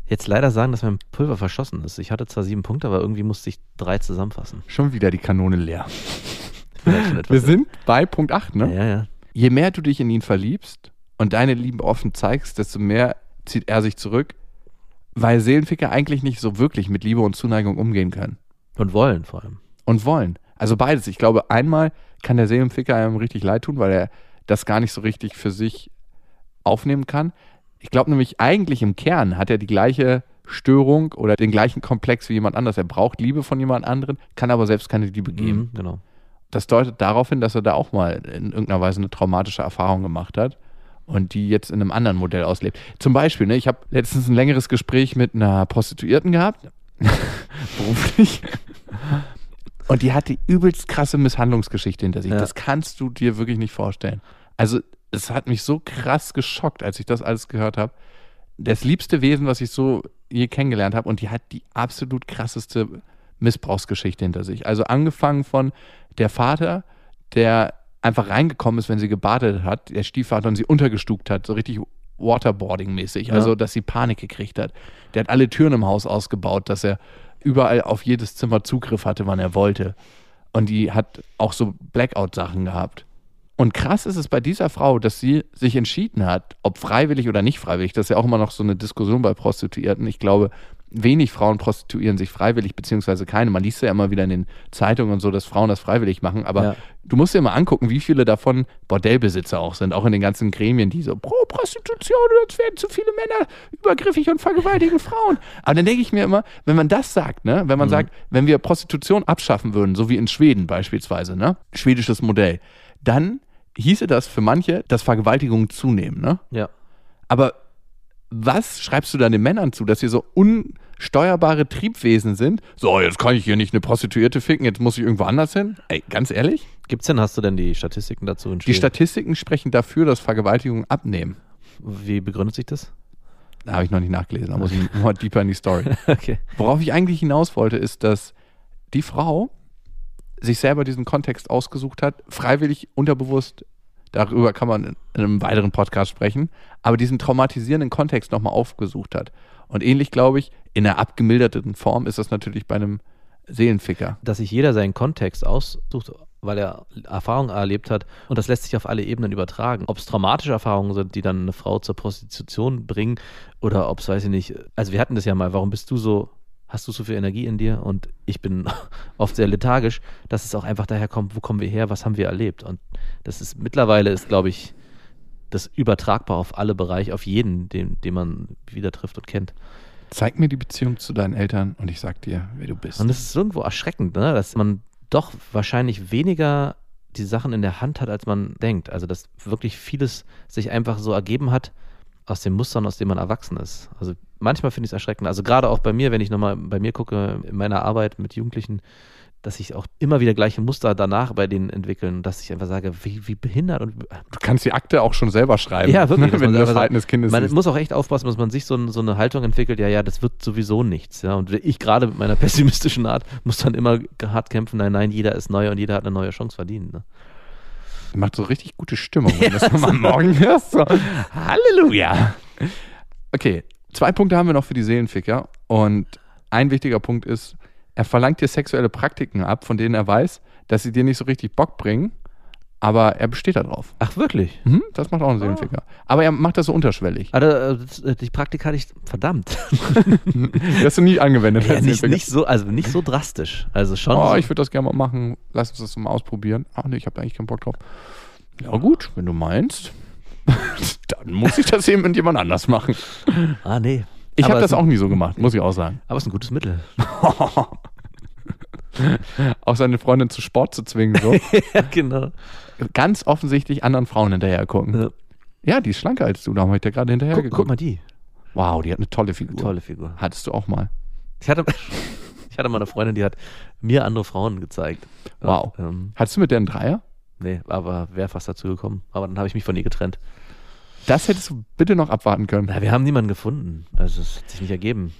jetzt leider sagen, dass mein Pulver verschossen ist. Ich hatte zwar sieben Punkte, aber irgendwie musste ich drei zusammenfassen. Schon wieder die Kanone leer. *laughs* Wir sind bei Punkt 8, ne? Ja, ja. Je mehr du dich in ihn verliebst und deine Liebe offen zeigst, desto mehr zieht er sich zurück, weil Seelenficker eigentlich nicht so wirklich mit Liebe und Zuneigung umgehen können. Und wollen vor allem. Und wollen. Also beides. Ich glaube, einmal kann der Seelenficker einem richtig leid tun, weil er das gar nicht so richtig für sich aufnehmen kann. Ich glaube nämlich, eigentlich im Kern hat er die gleiche Störung oder den gleichen Komplex wie jemand anders. Er braucht Liebe von jemand anderen, kann aber selbst keine Liebe geben. Mhm, genau. Das deutet darauf hin, dass er da auch mal in irgendeiner Weise eine traumatische Erfahrung gemacht hat und die jetzt in einem anderen Modell auslebt. Zum Beispiel, ne, ich habe letztens ein längeres Gespräch mit einer Prostituierten gehabt, *laughs* beruflich. Und die hat die übelst krasse Misshandlungsgeschichte hinter sich. Ja. Das kannst du dir wirklich nicht vorstellen. Also, es hat mich so krass geschockt, als ich das alles gehört habe. Das liebste Wesen, was ich so je kennengelernt habe, und die hat die absolut krasseste Missbrauchsgeschichte hinter sich. Also angefangen von der Vater, der einfach reingekommen ist, wenn sie gebadet hat, der Stiefvater und sie untergestuckt hat, so richtig Waterboarding-mäßig, Ja. also dass sie Panik gekriegt hat. Der hat alle Türen im Haus ausgebaut, dass er überall auf jedes Zimmer Zugriff hatte, wann er wollte. Und die hat auch so Blackout-Sachen gehabt. Und krass ist es bei dieser Frau, dass sie sich entschieden hat, ob freiwillig oder nicht freiwillig. Das ist ja auch immer noch so eine Diskussion bei Prostituierten. Ich glaube, wenig Frauen prostituieren sich freiwillig, beziehungsweise keine. Man liest ja immer wieder in den Zeitungen und so, dass Frauen das freiwillig machen. Aber Ja. du musst dir mal angucken, wie viele davon Bordellbesitzer auch sind, auch in den ganzen Gremien, die so pro Prostitution, es werden zu viele Männer übergriffig und vergewaltigen Frauen. Aber dann denke ich mir immer, wenn man das sagt, ne, wenn man sagt, wenn wir Prostitution abschaffen würden, so wie in Schweden beispielsweise, ne, schwedisches Modell, dann hieße das für manche, dass Vergewaltigungen zunehmen, ne? Ja. Aber was schreibst du dann den Männern zu, dass sie so unsteuerbare Triebwesen sind? So, jetzt kann ich hier nicht eine Prostituierte ficken, jetzt muss ich irgendwo anders hin? Ey, ganz ehrlich? Gibt's denn, hast du denn die Statistiken dazu Die? Statistiken sprechen dafür, dass Vergewaltigungen abnehmen. Wie begründet sich das? Da habe ich noch nicht nachgelesen, da muss ich mal *laughs* deeper in die Story. Okay. Worauf ich eigentlich hinaus wollte, ist, dass die Frau sich selber diesen Kontext ausgesucht hat, freiwillig, unterbewusst, darüber kann man in einem weiteren Podcast sprechen, aber diesen traumatisierenden Kontext nochmal aufgesucht hat. Und ähnlich, glaube ich, in einer abgemilderten Form ist das natürlich bei einem Seelenficker. Dass sich jeder seinen Kontext aussucht, weil er Erfahrungen erlebt hat und das lässt sich auf alle Ebenen übertragen. Ob es traumatische Erfahrungen sind, die dann eine Frau zur Prostitution bringen oder ob es, weiß ich nicht, also wir hatten das ja mal, warum bist du so, hast du so viel Energie in dir und ich bin *laughs* oft sehr lethargisch, dass es auch einfach daher kommt, wo kommen wir her, was haben wir erlebt und das ist mittlerweile ist, glaube ich, das übertragbar auf alle Bereiche, auf jeden, den, den man wieder trifft und kennt. Zeig mir die Beziehung zu deinen Eltern und ich sag dir, wer du bist. Und es ist irgendwo erschreckend, ne? dass man doch wahrscheinlich weniger die Sachen in der Hand hat, als man denkt. Also dass wirklich vieles sich einfach so ergeben hat aus den Mustern, aus denen man erwachsen ist. Also manchmal finde ich es erschreckend. Also gerade auch bei mir, wenn ich nochmal bei mir gucke, in meiner Arbeit mit Jugendlichen, dass sich auch immer wieder gleiche Muster danach bei denen entwickeln und dass ich einfach sage, wie, wie behindert und Du kannst die Akte auch schon selber schreiben. ja, wirklich. *laughs* dass Wenn man du das Verhalten des Kindes Man muss auch echt aufpassen, dass man sich so, ein, so eine Haltung entwickelt, ja, ja, das wird sowieso nichts. Ja. Und ich gerade mit meiner *laughs* pessimistischen Art muss dann immer hart kämpfen, nein, nein, jeder ist neu und jeder hat eine neue Chance verdient. Ne? Macht so richtig gute Stimmung, wenn du das *laughs* nochmal morgen hörst. So. Halleluja. Okay, zwei Punkte haben wir noch für die Seelenficker. Und ein wichtiger Punkt ist, er verlangt dir sexuelle Praktiken ab, von denen er weiß, dass sie dir nicht so richtig Bock bringen, aber er besteht darauf. Ach, wirklich? Mhm, das macht auch ein Seelenficker. Aber er macht das so unterschwellig. Also, die Praktika hatte ich, verdammt. *laughs* Das hast du nie angewendet. ja, nicht, nicht, so, also nicht so drastisch. Also schon. Oh, so, ich würde das gerne mal machen. Lass uns das mal ausprobieren. Ach nee, ich habe eigentlich keinen Bock drauf. Ja gut, wenn du meinst. *laughs* Dann muss ich das eben mit jemand anders machen. ah, nee. Ich habe das auch nie so gemacht, muss ich auch sagen. Aber es ist ein gutes Mittel. *laughs* auch seine Freundin zu Sport zu zwingen, so. *laughs* ja, genau. Ganz offensichtlich anderen Frauen hinterher gucken. Ja. Ja, die ist schlanker als du, da habe ich dir gerade hinterher Guck, geguckt. guck mal die. Wow, die hat eine tolle Figur. Tolle Figur. Hattest du auch mal. Ich hatte, ich hatte mal eine Freundin, die hat mir andere Frauen gezeigt. Wow. Ähm, Hattest du mit der einen Dreier? Nee, aber wäre fast dazu gekommen. Aber dann habe ich mich von ihr getrennt. Das hättest du bitte noch abwarten können. Na, wir haben niemanden gefunden. Also es hat sich nicht ergeben.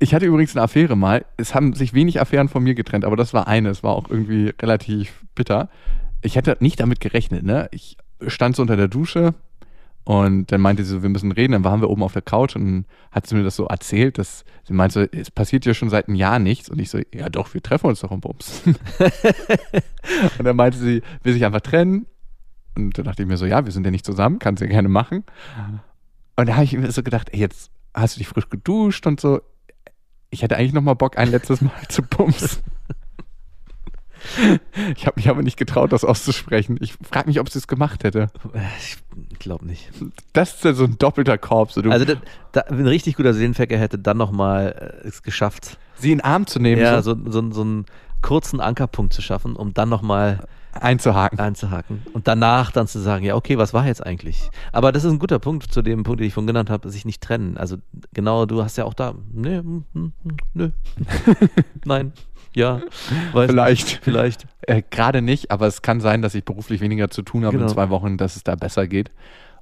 Ich hatte übrigens eine Affäre mal. Es haben sich wenig Affären von mir getrennt, aber das war eine. Es war auch irgendwie relativ bitter. Ich hätte nicht damit gerechnet, ne? Ich stand so unter der Dusche und dann meinte sie so, wir müssen reden. Dann waren wir oben auf der Couch und dann hat sie mir das so erzählt, dass sie meinte, es passiert ja schon seit einem Jahr nichts. Und ich so, ja doch, wir treffen uns doch im Bums. *laughs* und dann meinte sie, will sich einfach trennen. Und dann dachte ich mir so, ja, wir sind ja nicht zusammen, kannst du ja gerne machen. Und da habe ich mir so gedacht, ey, jetzt hast du dich frisch geduscht und so. Ich hätte eigentlich noch mal Bock, ein letztes Mal zu bumsen. *laughs* Ich habe mich aber nicht getraut, das auszusprechen. Ich frage mich, ob sie es gemacht hätte. Ich glaube nicht. Das ist ja so ein doppelter Korb. So Also da, da, ein richtig guter Seelenfecker hätte dann nochmal es geschafft, sie in den Arm zu nehmen, ja, so, so, so, so einen kurzen Ankerpunkt zu schaffen, um dann nochmal einzuhaken. einzuhaken und danach dann zu sagen, ja, okay, was war jetzt eigentlich? Aber das ist ein guter Punkt zu dem Punkt, den ich vorhin genannt habe, sich nicht trennen. Also genau, du hast ja auch da, nee, hm, hm, hm, nö, *laughs* nein, ja, Vielleicht. vielleicht. Äh, Gerade nicht, aber es kann sein, dass ich beruflich weniger zu tun habe in Genau. zwei Wochen, dass es da besser geht.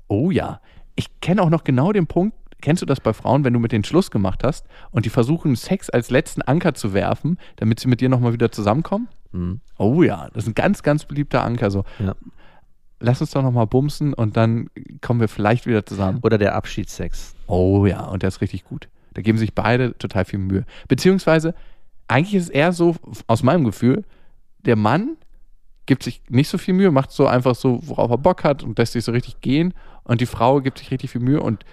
Oh ja. Ich kenne auch noch genau den Punkt. Kennst du das bei Frauen, wenn du mit denen Schluss gemacht hast und die versuchen, Sex als letzten Anker zu werfen, damit sie mit dir nochmal wieder zusammenkommen? Hm, Oh ja, das ist ein ganz, ganz beliebter Anker. So, ja. lass uns doch nochmal bumsen und dann kommen wir vielleicht wieder zusammen. Oder der Abschiedssex. Oh ja, und der ist richtig gut. Da geben sich beide total viel Mühe. Beziehungsweise, eigentlich ist es eher so, aus meinem Gefühl, der Mann gibt sich nicht so viel Mühe, macht so einfach so, worauf er Bock hat und lässt sich so richtig gehen. Und die Frau gibt sich richtig viel Mühe. Und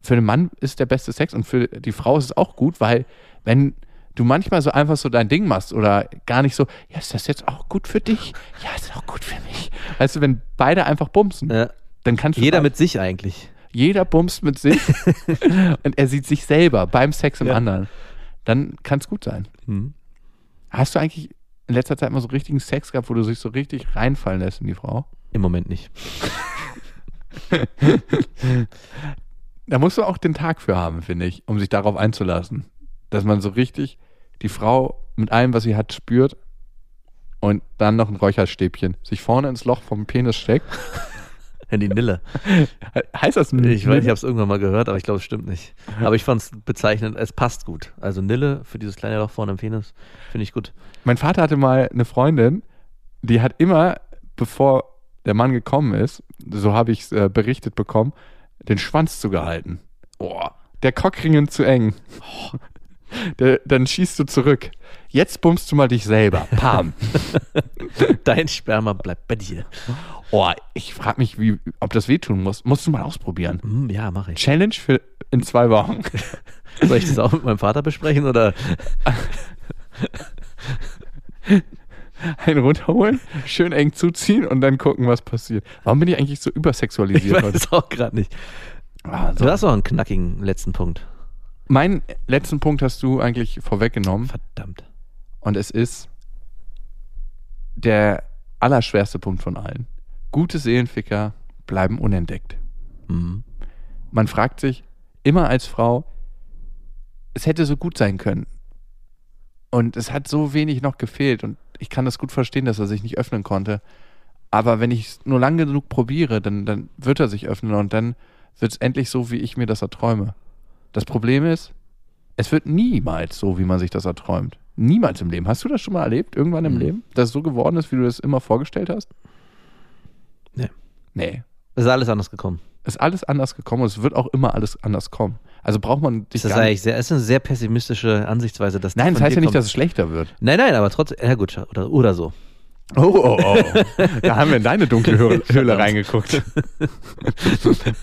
für den Mann ist der beste Sex und für die Frau ist es auch gut, weil wenn du manchmal so einfach so dein Ding machst oder gar nicht so, ja, ist das jetzt auch gut für dich? Ja, ist auch gut für mich. Weißt du, wenn beide einfach bumsen, Ja. dann kannst du Jeder mit sich eigentlich. jeder bumst mit sich *laughs* und er sieht sich selber beim Sex im Ja. anderen. Dann kann es gut sein. Hm. Hast du eigentlich in letzter Zeit mal so richtigen Sex gehabt, wo du dich so richtig reinfallen lässt in die Frau? Im Moment nicht. *laughs* Da musst du auch den Tag für haben, finde ich, um sich darauf einzulassen. Dass man so richtig die Frau mit allem, was sie hat, spürt und dann noch ein Räucherstäbchen sich vorne ins Loch vom Penis steckt. Die Nille. He- Heißt das Ich weiß, ich habe es irgendwann mal gehört, aber ich glaube, es stimmt nicht. Aber ich fand es bezeichnend, es passt gut. Also Nille für dieses kleine Loch vorne im Penis, finde ich gut. Mein Vater hatte mal eine Freundin, die hat immer, bevor der Mann gekommen ist, so habe ich es äh, berichtet bekommen, den Schwanz zugehalten. Oh, der Cockringen zu eng. Oh. Der, dann schießt du zurück. Jetzt bummst du mal dich selber. Pam. *laughs* Dein Sperma bleibt bei dir. Oh, ich frage mich, wie, ob das wehtun muss. Musst du mal ausprobieren. Hm, ja, mache ich. Challenge für in zwei Wochen. *laughs* Soll ich das auch mit meinem Vater besprechen oder? *laughs* Einen runterholen, schön eng zuziehen und dann gucken, was passiert. Warum bin ich eigentlich so Ich übersexualisiert weiß heute? es auch gerade nicht. Ah, so. Du hast noch einen knackigen letzten Punkt. Meinen letzten Punkt hast du eigentlich vorweggenommen Verdammt. und es ist der allerschwerste Punkt von allen. Gute Seelenficker bleiben unentdeckt. Hm. Man fragt sich immer als Frau, es hätte so gut sein können. Und es hat so wenig noch gefehlt und ich kann das gut verstehen, dass er sich nicht öffnen konnte. Aber wenn ich es nur lange genug probiere, dann, dann wird er sich öffnen und dann wird es endlich so, wie ich mir das erträume. Das Problem ist, es wird niemals so, wie man sich das erträumt. Niemals im Leben. Hast du das schon mal erlebt, irgendwann im Mhm. Leben, dass es so geworden ist, wie du es immer vorgestellt hast? Nee. Nee. Es ist alles anders gekommen. Ist alles anders gekommen und es wird auch immer alles anders kommen. Also braucht man dich Das ist nicht eigentlich sehr, es ist eine sehr pessimistische Ansichtsweise, dass Nein, das heißt ja nicht, kommt. dass es schlechter wird. Nein, nein, aber trotzdem, ja gut, oder, oder so. Oh, oh, oh. Da haben wir in deine dunkle Höhle, reingeguckt.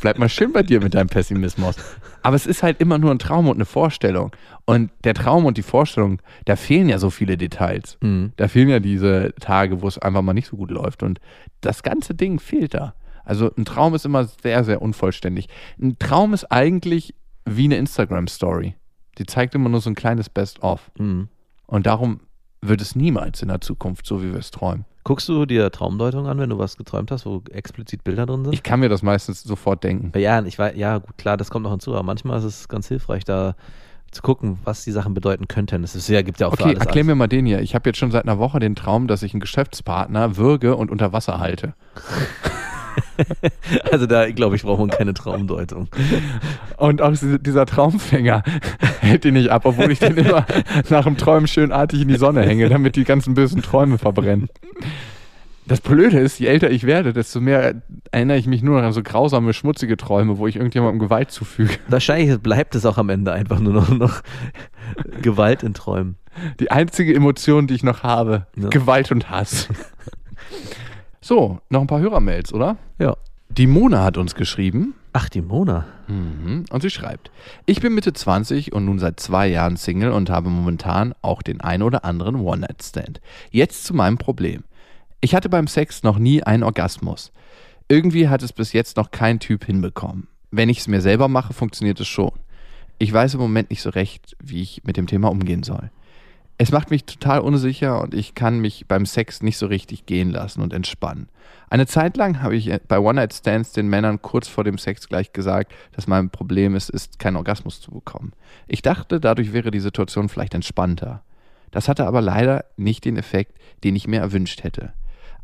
Bleib mal schön bei dir mit deinem Pessimismus. Aber es ist halt immer nur ein Traum und eine Vorstellung. Und der Traum und die Vorstellung, da fehlen ja so viele Details. Mhm. Da fehlen ja diese Tage, wo es einfach mal nicht so gut läuft. Und das ganze Ding fehlt da. Also ein Traum ist immer sehr, sehr unvollständig. Ein Traum ist eigentlich wie eine Instagram-Story. Die zeigt immer nur so ein kleines Best-of. Mhm. Und darum wird es niemals in der Zukunft so, wie wir es träumen. Guckst du dir Traumdeutung an, wenn du was geträumt hast, wo explizit Bilder drin sind? Ich kann mir das meistens sofort denken. ja, ich weiß, ja, gut, klar, das kommt noch hinzu, aber manchmal ist es ganz hilfreich, da zu gucken, was die Sachen bedeuten könnten. Es ist ja, gibt ja auch Okay, erklär mir mal den hier. Ich habe jetzt schon seit einer Woche den Traum, dass ich einen Geschäftspartner würge und unter Wasser halte. *laughs* *laughs* Also da, glaube ich, braucht man keine Traumdeutung. Und auch diese- dieser Traumfänger *laughs* hält ihn nicht ab, obwohl ich den immer *laughs* nach dem Träumen schönartig in die Sonne hänge, damit die ganzen bösen Träume verbrennen. Das Blöde ist, je älter ich werde, desto mehr erinnere ich mich nur noch an so grausame, schmutzige Träume, wo ich irgendjemandem Gewalt zufüge. Wahrscheinlich bleibt es auch am Ende einfach nur noch, noch Gewalt in Träumen. Die einzige Emotion, die ich noch habe, Ja. Gewalt und Hass. So, noch ein paar Hörermails, oder? Ja. Die Mona hat uns geschrieben. Ach, die Mona. Mhm. Und sie schreibt: Ich bin Mitte 20 und nun seit zwei Jahren Single und habe momentan auch den ein oder anderen One-Night-Stand. Jetzt zu meinem Problem. Ich hatte beim Sex noch nie einen Orgasmus. Irgendwie hat es bis jetzt noch kein Typ hinbekommen. Wenn ich es mir selber mache, funktioniert es schon. Ich weiß im Moment nicht so recht, wie ich mit dem Thema umgehen soll. Es macht mich total unsicher und ich kann mich beim Sex nicht so richtig gehen lassen und entspannen. Eine Zeit lang habe ich bei One-Night-Stands den Männern kurz vor dem Sex gleich gesagt, dass mein Problem ist, ist, keinen Orgasmus zu bekommen. Ich dachte, dadurch wäre die Situation vielleicht entspannter. Das hatte aber leider nicht den Effekt, den ich mir erwünscht hätte.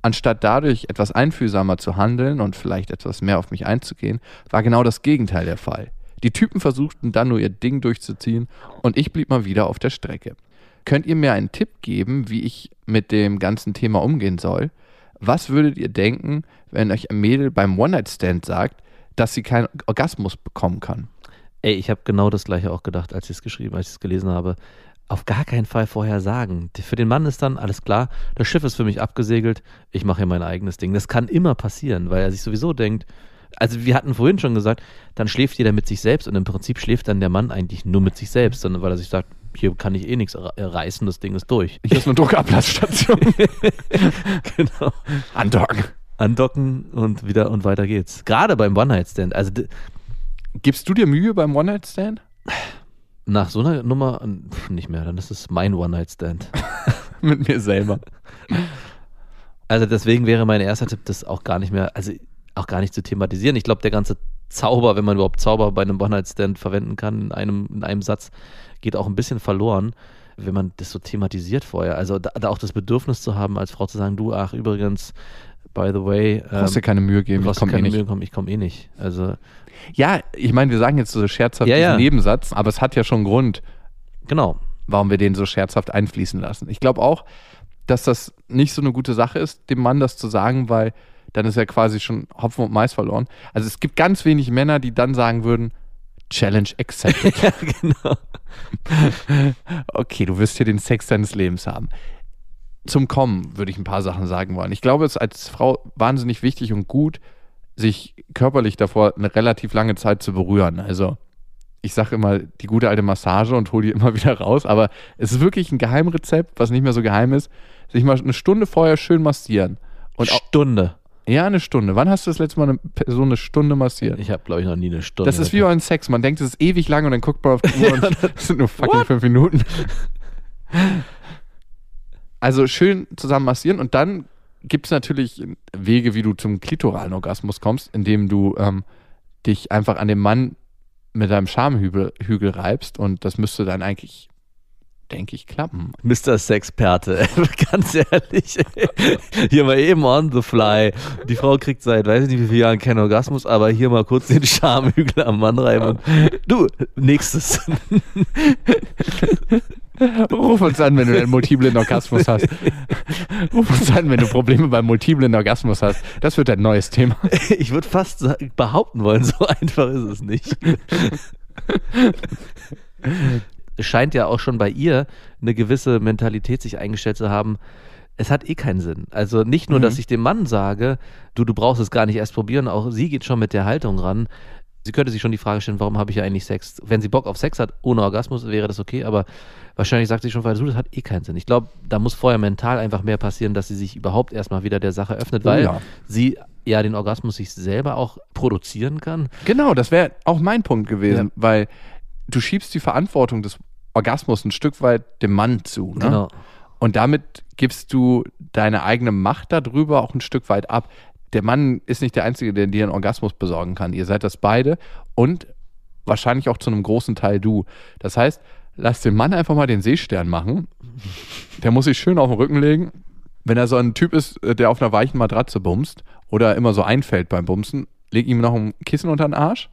Anstatt dadurch etwas einfühlsamer zu handeln und vielleicht etwas mehr auf mich einzugehen, war genau das Gegenteil der Fall. Die Typen versuchten dann nur ihr Ding durchzuziehen und ich blieb mal wieder auf der Strecke. Könnt ihr mir einen Tipp geben, wie ich mit dem ganzen Thema umgehen soll? Was würdet ihr denken, wenn euch ein Mädel beim One-Night-Stand sagt, dass sie keinen Orgasmus bekommen kann? Ey, ich habe genau das gleiche auch gedacht, als ich es geschrieben, als ich es gelesen habe. Auf gar keinen Fall vorher sagen. Für den Mann ist dann alles klar, das Schiff ist für mich abgesegelt, ich mache hier mein eigenes Ding. Das kann immer passieren, weil er sich sowieso denkt, also wir hatten vorhin schon gesagt, dann schläft jeder mit sich selbst und im Prinzip schläft dann der Mann eigentlich nur mit sich selbst, sondern weil er sich sagt, hier kann ich eh nichts reißen, das Ding ist durch. Hier ist eine Druckablassstation. *laughs* genau. Andocken. Andocken und wieder und weiter geht's. Gerade beim One-Night-Stand. Also Gibst du dir Mühe beim One-Night-Stand? nach so einer Nummer pf, nicht mehr, dann ist es mein One-Night-Stand. *laughs* Mit mir selber. Also deswegen wäre mein erster Tipp, das auch gar nicht mehr, also auch gar nicht zu thematisieren. Ich glaube, der ganze Zauber, wenn man überhaupt Zauber bei einem One-Night-Stand verwenden kann, in einem, in einem Satz, geht auch ein bisschen verloren, wenn man das so thematisiert vorher. Also da, da auch das Bedürfnis zu haben, als Frau zu sagen, du, ach, übrigens, by the way, Brauchst dir keine Mühe geben, du ich komme eh keine nicht. Mühe, komm, ich komme eh nicht. Also Ja, ich meine, wir sagen jetzt so scherzhaft Ja, diesen ja. Nebensatz, aber es hat ja schon einen Grund, genau. warum wir den so scherzhaft einfließen lassen. Ich glaube auch, dass das nicht so eine gute Sache ist, dem Mann das zu sagen, weil dann ist er quasi schon Hopfen und Mais verloren. Also es gibt ganz wenig Männer, die dann sagen würden, Challenge accepted. *laughs* ja, genau. okay, du wirst hier den Sex deines Lebens haben. Zum Kommen würde ich ein paar Sachen sagen wollen. Ich glaube, es ist als Frau wahnsinnig wichtig und gut, sich körperlich davor eine relativ lange Zeit zu berühren. Also ich sage immer die gute alte Massage und hole die immer *laughs* wieder raus, aber es ist wirklich ein Geheimrezept, was nicht mehr so geheim ist, sich mal eine Stunde vorher schön massieren. Und Stunde. Ja, eine Stunde. Wann hast du das letzte Mal eine Person eine Stunde massiert? Ich habe, glaube ich, noch nie eine Stunde. Das ist wie beim Sex. Man denkt, es ist ewig lang und dann guckt man auf die Uhr und *laughs* es sind nur fucking fünf Minuten. Also schön zusammen massieren und dann gibt es natürlich Wege, wie du zum klitoralen Orgasmus kommst, indem du ähm, dich einfach an dem Mann mit deinem Schamhügel Hügel reibst und das müsste dann eigentlich, denke ich, klappen. Mr. Sexperte, *laughs* ganz ehrlich. Hier mal eben on the fly. Die Frau kriegt seit weiß ich nicht wie vielen Jahren keinen Orgasmus, aber hier mal kurz den Schamhügel am Mann reiben. Und du, nächstes. Ruf uns an, wenn du einen multiplen Orgasmus hast. Ruf uns an, wenn du Probleme beim multiplen Orgasmus hast. Das wird ein neues Thema. Ich würde fast behaupten wollen, so einfach ist es nicht. Es scheint ja auch schon bei ihr eine gewisse Mentalität sich eingestellt zu haben. Es hat eh keinen Sinn. Also nicht nur, dass ich dem Mann sage, du, du brauchst es gar nicht erst probieren, auch sie geht schon mit der Haltung ran. Sie könnte sich schon die Frage stellen, warum habe ich ja eigentlich Sex? Wenn sie Bock auf Sex hat, ohne Orgasmus, wäre das okay, aber wahrscheinlich sagt sie schon, weil du, das hat eh keinen Sinn. Ich glaube, da muss vorher mental einfach mehr passieren, dass sie sich überhaupt erstmal wieder der Sache öffnet, Oh weil ja. sie ja den Orgasmus sich selber auch produzieren kann. Genau, das wäre auch mein Punkt gewesen, Ja. weil du schiebst die Verantwortung des Orgasmus ein Stück weit dem Mann zu. Ne? Genau. Und damit gibst du deine eigene Macht darüber auch ein Stück weit ab. Der Mann ist nicht der Einzige, der dir einen Orgasmus besorgen kann. Ihr seid das beide und wahrscheinlich auch zu einem großen Teil du. Das heißt, lass den Mann einfach mal den Seestern machen. Der muss sich schön auf den Rücken legen. Wenn er so ein Typ ist, äh, der auf einer weichen Matratze bumst oder immer so einfällt beim Bumsen, leg ihm noch ein Kissen unter den Arsch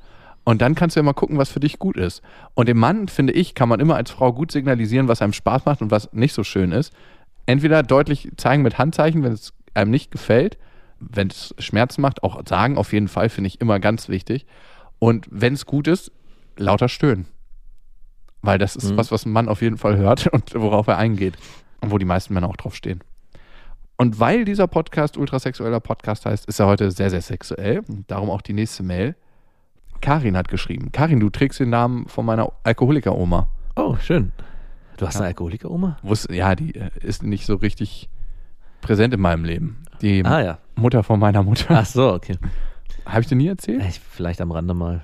und dann kannst du ja mal gucken, was für dich gut ist. Und dem Mann, finde ich, kann man immer als Frau gut signalisieren, was einem Spaß macht und was nicht so schön ist. Entweder deutlich zeigen mit Handzeichen, wenn es einem nicht gefällt, wenn es Schmerzen macht, auch sagen auf jeden Fall, finde ich immer ganz wichtig. Und wenn es gut ist, lauter stöhnen. Weil das ist Mhm. was, was ein Mann auf jeden Fall hört *laughs* und worauf er eingeht. Und wo die meisten Männer auch drauf stehen. Und weil dieser Podcast ultrasexueller Podcast heißt, ist er heute sehr, sehr sexuell. Darum auch die nächste Mail. Karin hat geschrieben. Karin, du trägst den Namen von meiner Alkoholiker-Oma. Oh, schön. Du hast eine Alkoholiker-Oma? Ja, die äh, ist nicht so richtig präsent in meinem Leben. Die Ah ja. Mutter von meiner Mutter. Ach so, okay. Habe ich dir nie erzählt? Ich, vielleicht am Rande mal.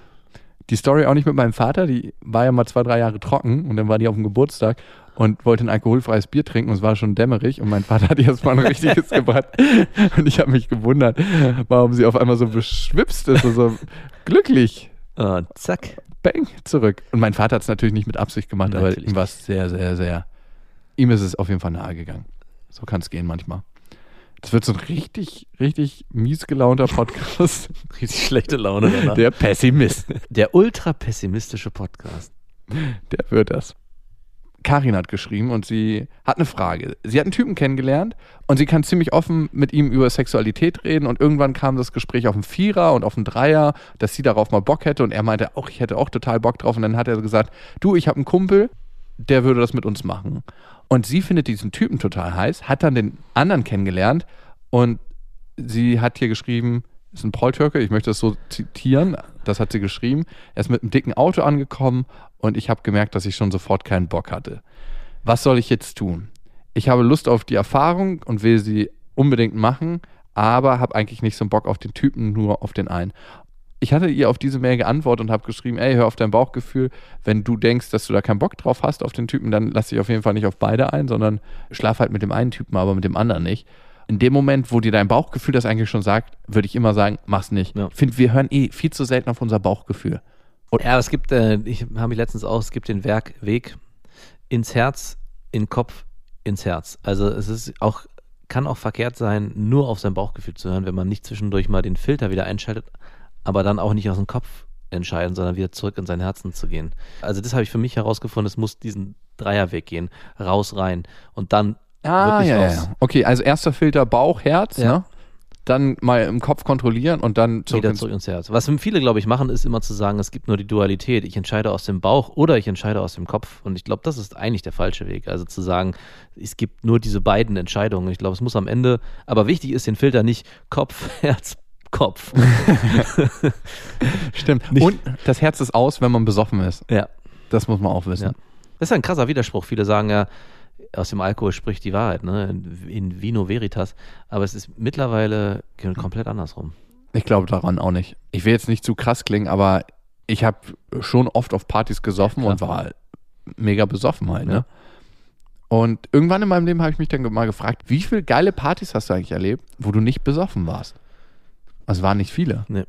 Die Story auch nicht mit meinem Vater. Die war ja mal zwei, drei Jahre trocken und dann war die auf dem Geburtstag und wollte ein alkoholfreies Bier trinken und es war schon dämmerig und mein Vater hat ihr erstmal ein richtiges *laughs* gebracht. Und ich habe mich gewundert, warum sie auf einmal so beschwipst ist und so glücklich. Ah, zack. Bang, zurück. Und mein Vater hat es natürlich nicht mit Absicht gemacht, aber Natürlich ihm war es sehr, sehr, sehr. Ihm ist es auf jeden Fall nahe gegangen. So kann es gehen manchmal. Das wird so ein richtig, richtig mies gelaunter Podcast. *laughs* Richtig schlechte Laune danach. Der Pessimist. Der ultra pessimistische Podcast. Der wird das. Karin hat geschrieben und sie hat eine Frage. Sie hat einen Typen kennengelernt und sie kann ziemlich offen mit ihm über Sexualität reden und irgendwann kam das Gespräch auf einen Vierer und auf einen Dreier, dass sie darauf mal Bock hätte und er meinte auch, ich hätte auch total Bock drauf und dann hat er gesagt, du, ich habe einen Kumpel, der würde das mit uns machen. Und sie findet diesen Typen total heiß, hat dann den anderen kennengelernt und sie hat hier geschrieben, ist ein Poltürke, ich möchte das so zitieren, das hat sie geschrieben. Er ist mit einem dicken Auto angekommen und ich habe gemerkt, dass ich schon sofort keinen Bock hatte. Was soll ich jetzt tun? Ich habe Lust auf die Erfahrung und will sie unbedingt machen, aber habe eigentlich nicht so einen Bock auf den Typen, nur auf den einen. Ich hatte ihr auf diese Mail geantwortet und habe geschrieben, ey, hör auf dein Bauchgefühl. Wenn du denkst, dass du da keinen Bock drauf hast auf den Typen, dann lass dich auf jeden Fall nicht auf beide ein, sondern schlaf halt mit dem einen Typen, aber mit dem anderen nicht. In dem Moment, wo dir dein Bauchgefühl das eigentlich schon sagt, würde ich immer sagen, mach's nicht. Ja. Ich finde, wir hören eh viel zu selten auf unser Bauchgefühl. Ja, es gibt, äh, ich habe mich letztens auch, es gibt den Werk Weg ins Herz, in den Kopf, ins Herz. Also es ist auch, kann auch verkehrt sein, nur auf sein Bauchgefühl zu hören, wenn man nicht zwischendurch mal den Filter wieder einschaltet, aber dann auch nicht aus dem Kopf entscheiden, sondern wieder zurück in sein Herzen zu gehen. Also das habe ich für mich herausgefunden, es muss diesen Dreierweg gehen, raus, rein und dann Ah, ja, ja, raus. ja. Okay, also erster Filter Bauch, Herz, Ja. ne? Dann mal im Kopf kontrollieren und dann zurück wieder ins zurück ins Herz. Was viele, glaube ich, machen, ist immer zu sagen, es gibt nur die Dualität. Ich entscheide aus dem Bauch oder ich entscheide aus dem Kopf. Und ich glaube, das ist eigentlich der falsche Weg. Also zu sagen, es gibt nur diese beiden Entscheidungen. Ich glaube, es muss am Ende, aber wichtig ist den Filter nicht Kopf, *laughs* Herz, Kopf. *laughs* Stimmt. Nicht- Und das Herz ist aus, wenn man besoffen ist. ja. Das muss man auch wissen. Ja. Das ist ein krasser Widerspruch. Viele sagen ja, aus dem Alkohol spricht die Wahrheit, ne? In, in Vino Veritas. Aber es ist mittlerweile komplett andersrum. Ich glaube daran auch nicht. Ich will jetzt nicht zu krass klingen, aber ich habe schon oft auf Partys gesoffen Klar. und war mega besoffen halt. Ne? Ja. Und irgendwann in meinem Leben habe ich mich dann mal gefragt, wie viele geile Partys hast du eigentlich erlebt, wo du nicht besoffen warst? Es waren nicht viele. Nee.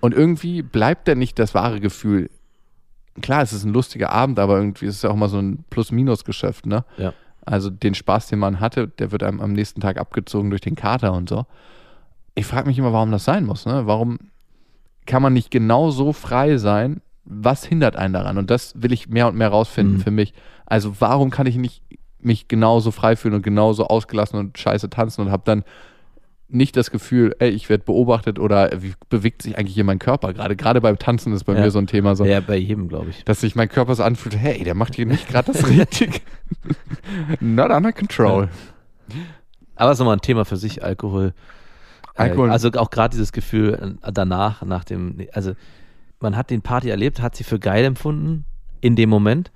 Und irgendwie bleibt denn nicht das wahre Gefühl. Klar, es ist ein lustiger Abend, aber irgendwie ist es ja auch mal so ein Plus-Minus-Geschäft, ne? Ja. Also den Spaß, den man hatte, der wird einem am nächsten Tag abgezogen durch den Kater und so. Ich frage mich immer, warum das sein muss, ne? Warum kann man nicht genau so frei sein? Was hindert einen daran? Und das will ich mehr und mehr rausfinden Mhm. für mich. Also warum kann ich nicht mich genauso frei fühlen und genauso ausgelassen und scheiße tanzen und habe dann nicht das Gefühl, ey, ich werde beobachtet oder wie bewegt sich eigentlich hier mein Körper gerade? Gerade beim Tanzen ist bei Ja. mir so ein Thema so, Ja, bei jedem, glaube ich. dass sich mein Körper so anfühlt, hey, der macht hier nicht gerade das Richtige. *laughs* Not under control. Aber es ist nochmal ein Thema für sich, Alkohol. Alkohol. Äh, Also auch gerade dieses Gefühl äh, danach, nach dem, also man hat den Party erlebt, hat sie für geil empfunden in dem Moment,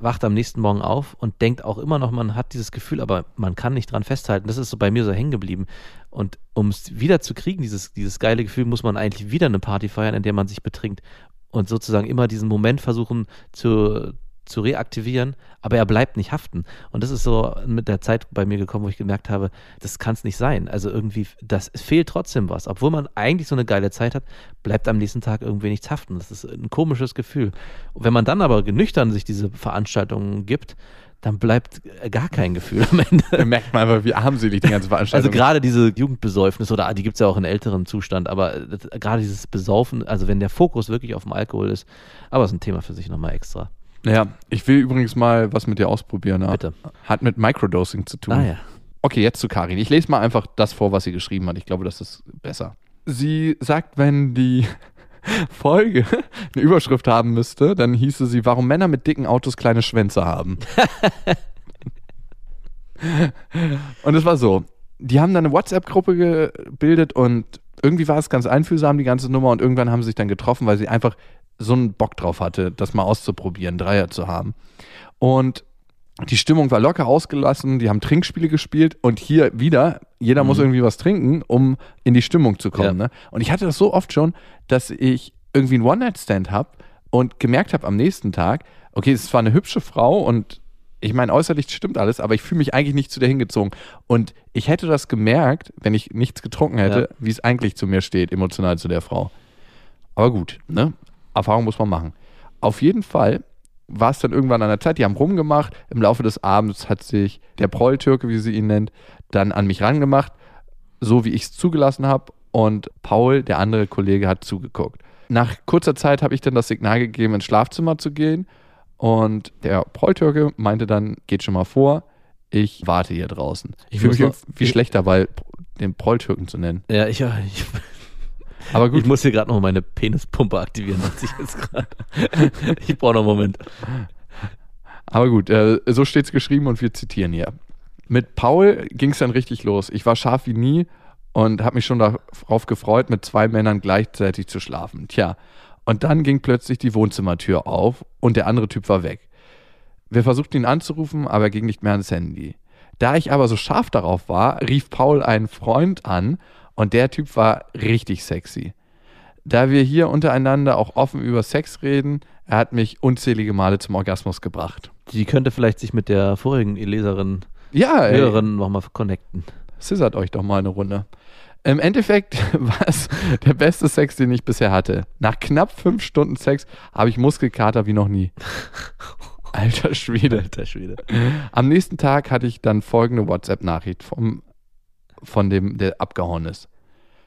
wacht am nächsten Morgen auf und denkt auch immer noch, man hat dieses Gefühl, aber man kann nicht dran festhalten. Das ist so bei mir so hängen geblieben. Und um es wieder zu kriegen, dieses, dieses geile Gefühl, muss man eigentlich wieder eine Party feiern, in der man sich betrinkt und sozusagen immer diesen Moment versuchen zu, zu reaktivieren, aber er bleibt nicht haften. Und das ist so mit der Zeit bei mir gekommen, wo ich gemerkt habe, das kann es nicht sein. Also irgendwie, das fehlt trotzdem was. Obwohl man eigentlich so eine geile Zeit hat, bleibt am nächsten Tag irgendwie nichts haften. Das ist ein komisches Gefühl. Und wenn man dann aber genüchtern sich diese Veranstaltungen gibt, dann bleibt gar kein Gefühl am Ende. Da merkt man einfach, wie armselig die ganze Also Veranstaltung gerade diese Jugendbesäufnis oder ah, die gibt es ja auch in älterem Zustand, aber gerade dieses Besaufen, also wenn der Fokus wirklich auf dem Alkohol ist, aber es ist ein Thema für sich nochmal extra. Ja, ich will übrigens mal was mit dir ausprobieren. Ja. Bitte. Hat mit Microdosing zu tun. Ah ja. Okay, jetzt zu Karin. Ich lese mal einfach das vor, was sie geschrieben hat. Ich glaube, das ist besser. Sie sagt, wenn die *laughs* Folge eine Überschrift haben müsste, dann hieße sie, warum Männer mit dicken Autos kleine Schwänze haben. *laughs* Und es war so. die haben dann eine WhatsApp-Gruppe gebildet und irgendwie war es ganz einfühlsam, die ganze Nummer. Und irgendwann haben sie sich dann getroffen, weil sie einfach so einen Bock drauf hatte, das mal auszuprobieren, Dreier zu haben. Und die Stimmung war locker ausgelassen, die haben Trinkspiele gespielt und hier wieder, jeder muss irgendwie was trinken, um in die Stimmung zu kommen. Ja. Ne? Und ich hatte das so oft schon, dass ich irgendwie einen One-Night-Stand habe und gemerkt habe am nächsten Tag, okay, es zwar eine hübsche Frau und ich meine, äußerlich stimmt alles, aber ich fühle mich eigentlich nicht zu der hingezogen. Und ich hätte das gemerkt, wenn ich nichts getrunken hätte, Ja. wie es eigentlich zu mir steht, emotional zu der Frau. Aber gut, ne? Erfahrung muss man machen. Auf jeden Fall war es dann irgendwann an der Zeit, die haben rumgemacht. Im Laufe des Abends hat sich der Prolltürke, wie sie ihn nennt, dann an mich rangemacht, so wie ich es zugelassen habe. Und Paul, der andere Kollege, hat zugeguckt. Nach kurzer Zeit habe ich dann das Signal gegeben, ins Schlafzimmer zu gehen. Und der Prolltürke meinte dann, geht schon mal vor, ich warte hier draußen. Ich Ich fühle mich noch- irgendwie schlecht dabei, den Prolltürken zu nennen. Ja, ich, *laughs* ich, Aber gut, ich muss hier gerade noch meine Penispumpe aktivieren, dachte ich jetzt gerade. *laughs* Ich brauche noch einen Moment. Aber gut, äh, so steht es geschrieben und wir zitieren hier. Mit Paul ging es dann richtig los. Ich war scharf wie nie und habe mich schon darauf gefreut, mit zwei Männern gleichzeitig zu schlafen. Tja, und dann ging plötzlich die Wohnzimmertür auf und der andere Typ war weg. Wir versuchten ihn anzurufen, aber er ging nicht mehr ans Handy. Da ich aber so scharf darauf war, rief Paul einen Freund an und der Typ war richtig sexy. Da wir hier untereinander auch offen über Sex reden, er hat mich unzählige Male zum Orgasmus gebracht. Die könnte vielleicht sich mit der vorigen Leserin, Ja, ey, Hörerin nochmal connecten. scissert euch doch mal eine Runde. Im Endeffekt *laughs* war es der beste Sex, den ich bisher hatte. Nach knapp fünf Stunden Sex habe ich Muskelkater wie noch nie. *laughs* Alter Schwede. Alter Schwede. Am nächsten Tag hatte ich dann folgende WhatsApp-Nachricht vom, von dem, der abgehauen ist.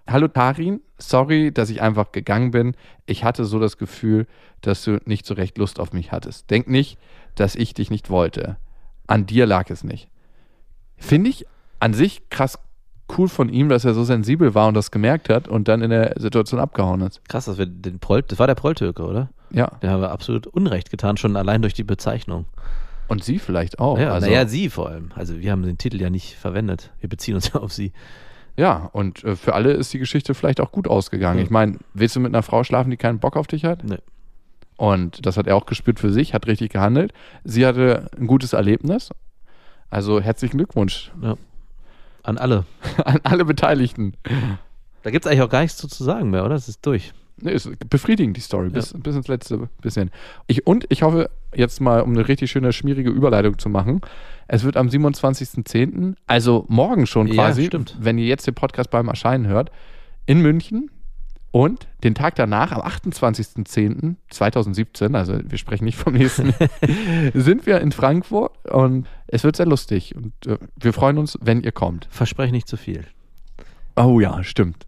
Hallo Tarin, sorry, dass ich einfach gegangen bin. Ich hatte so das Gefühl, dass du nicht so recht Lust auf mich hattest. Denk nicht, dass ich dich nicht wollte. An dir lag es nicht. Finde ich an sich krass cool von ihm, dass er so sensibel war und das gemerkt hat und dann in der Situation abgehauen ist. Krass, dass wir den Proll, das war der Prolltürke, oder? Ja. Der haben wir absolut Unrecht getan, schon allein durch die Bezeichnung. Und sie vielleicht auch. ja, also, naja, sie vor allem. Also wir haben den Titel ja nicht verwendet. Wir beziehen uns ja auf sie. Ja, und äh, für alle ist die Geschichte vielleicht auch gut ausgegangen. Ja. Ich meine, willst du mit einer Frau schlafen, die keinen Bock auf dich hat? Nee. Und das hat er auch gespürt für sich, hat richtig gehandelt. Sie hatte ein gutes Erlebnis. Also herzlichen Glückwunsch An alle. *laughs* an alle Beteiligten. Da gibt es eigentlich auch gar nichts zu, zu sagen mehr, oder? Es ist durch. Nee, ist befriedigend, die Story, bis, bis ins letzte bisschen. Ich, und ich hoffe, jetzt mal, um eine richtig schöne, schmierige Überleitung zu machen, es wird am 27.10., also morgen schon Ja, quasi, stimmt. wenn ihr jetzt den Podcast beim Erscheinen hört, in München und den Tag danach, am 28.10.2017, also wir sprechen nicht vom nächsten, *laughs* sind wir in Frankfurt und es wird sehr lustig und äh, wir freuen uns, wenn ihr kommt. Verspreche nicht zu viel. Oh ja, stimmt.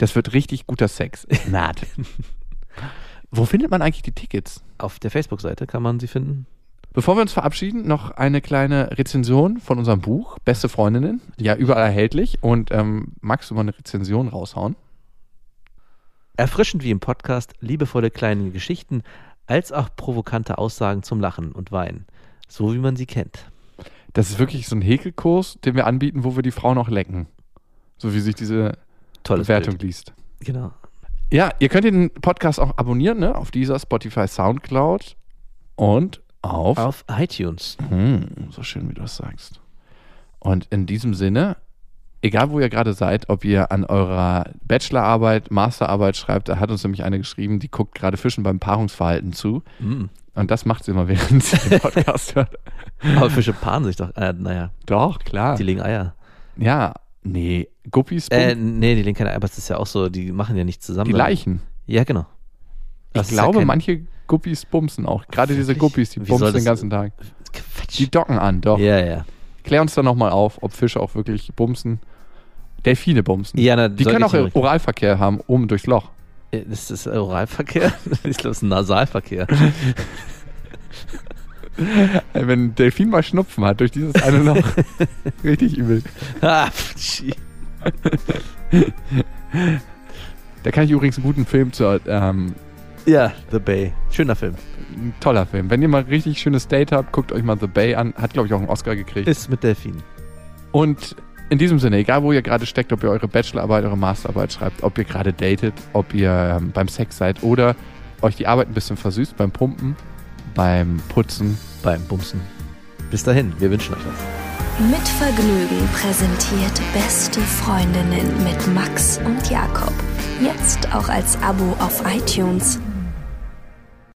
Das wird richtig guter Sex. *laughs* Naht. Wo findet man eigentlich die Tickets? Auf der Facebook-Seite kann man sie finden. Bevor wir uns verabschieden, noch eine kleine Rezension von unserem Buch, Beste Freundinnen. Ja, überall erhältlich. Und ähm, magst du mal eine Rezension raushauen? Erfrischend wie im Podcast, liebevolle kleine Geschichten, als auch provokante Aussagen zum Lachen und Weinen. So wie man sie kennt. Das ist wirklich so ein Häkelkurs, den wir anbieten, wo wir die Frau noch lecken. So wie sich diese Tolles Bewertung Bild. liest. Genau. Ja, ihr könnt den Podcast auch abonnieren, ne? Auf dieser Spotify, Soundcloud und auf Auf iTunes. Hm, so schön, wie du das sagst. Und in diesem Sinne, egal wo ihr gerade seid, ob ihr an eurer Bachelorarbeit, Masterarbeit schreibt, da hat uns nämlich eine geschrieben, die guckt gerade Fischen beim Paarungsverhalten zu. Mm. Und das macht sie immer, *laughs* während sie den Podcast hört. Aber Fische paaren sich doch. Äh, naja, Doch, klar. die legen Eier. ja, nee, Guppies, Äh, nee, die legen keine Eier, aber es ist ja auch so, die machen ja nicht zusammen. die Leichen. Ja, genau. Ich Das ja glaube, kein- manche Guppies bumsen auch. Gerade diese? Guppies, die Wie bumsen den ganzen Tag. Quatsch. Die docken an, doch. ja, ja. Klär uns dann nochmal auf, ob Fische auch wirklich bumsen. Delfine bumsen. Ja, na, Die können ich auch nicht- Oralverkehr haben, oben durchs Loch. Äh, Ist das Oralverkehr? *laughs* ich glaube, es ist ein Nasalverkehr. *laughs* Wenn ein Delfin mal Schnupfen hat durch dieses eine Loch. *laughs* Richtig übel. ah. Da kann ich übrigens einen guten Film zu. Ähm, ja, The Bay. Schöner Film. ein toller Film. Wenn ihr mal richtig schönes Date habt, guckt euch mal The Bay an. Hat, glaube ich, auch einen Oscar gekriegt. Ist mit Delfinen. Und In diesem Sinne, egal wo ihr gerade steckt, ob ihr eure Bachelorarbeit, eure Masterarbeit schreibt, ob ihr gerade datet, ob ihr ähm, beim Sex seid oder euch die Arbeit ein bisschen versüßt beim Pumpen, beim Putzen. Beim Bumsen. Bis dahin, wir wünschen euch das. Mit Vergnügen präsentiert Beste Freundinnen mit Max und Jakob. Jetzt auch als Abo auf iTunes.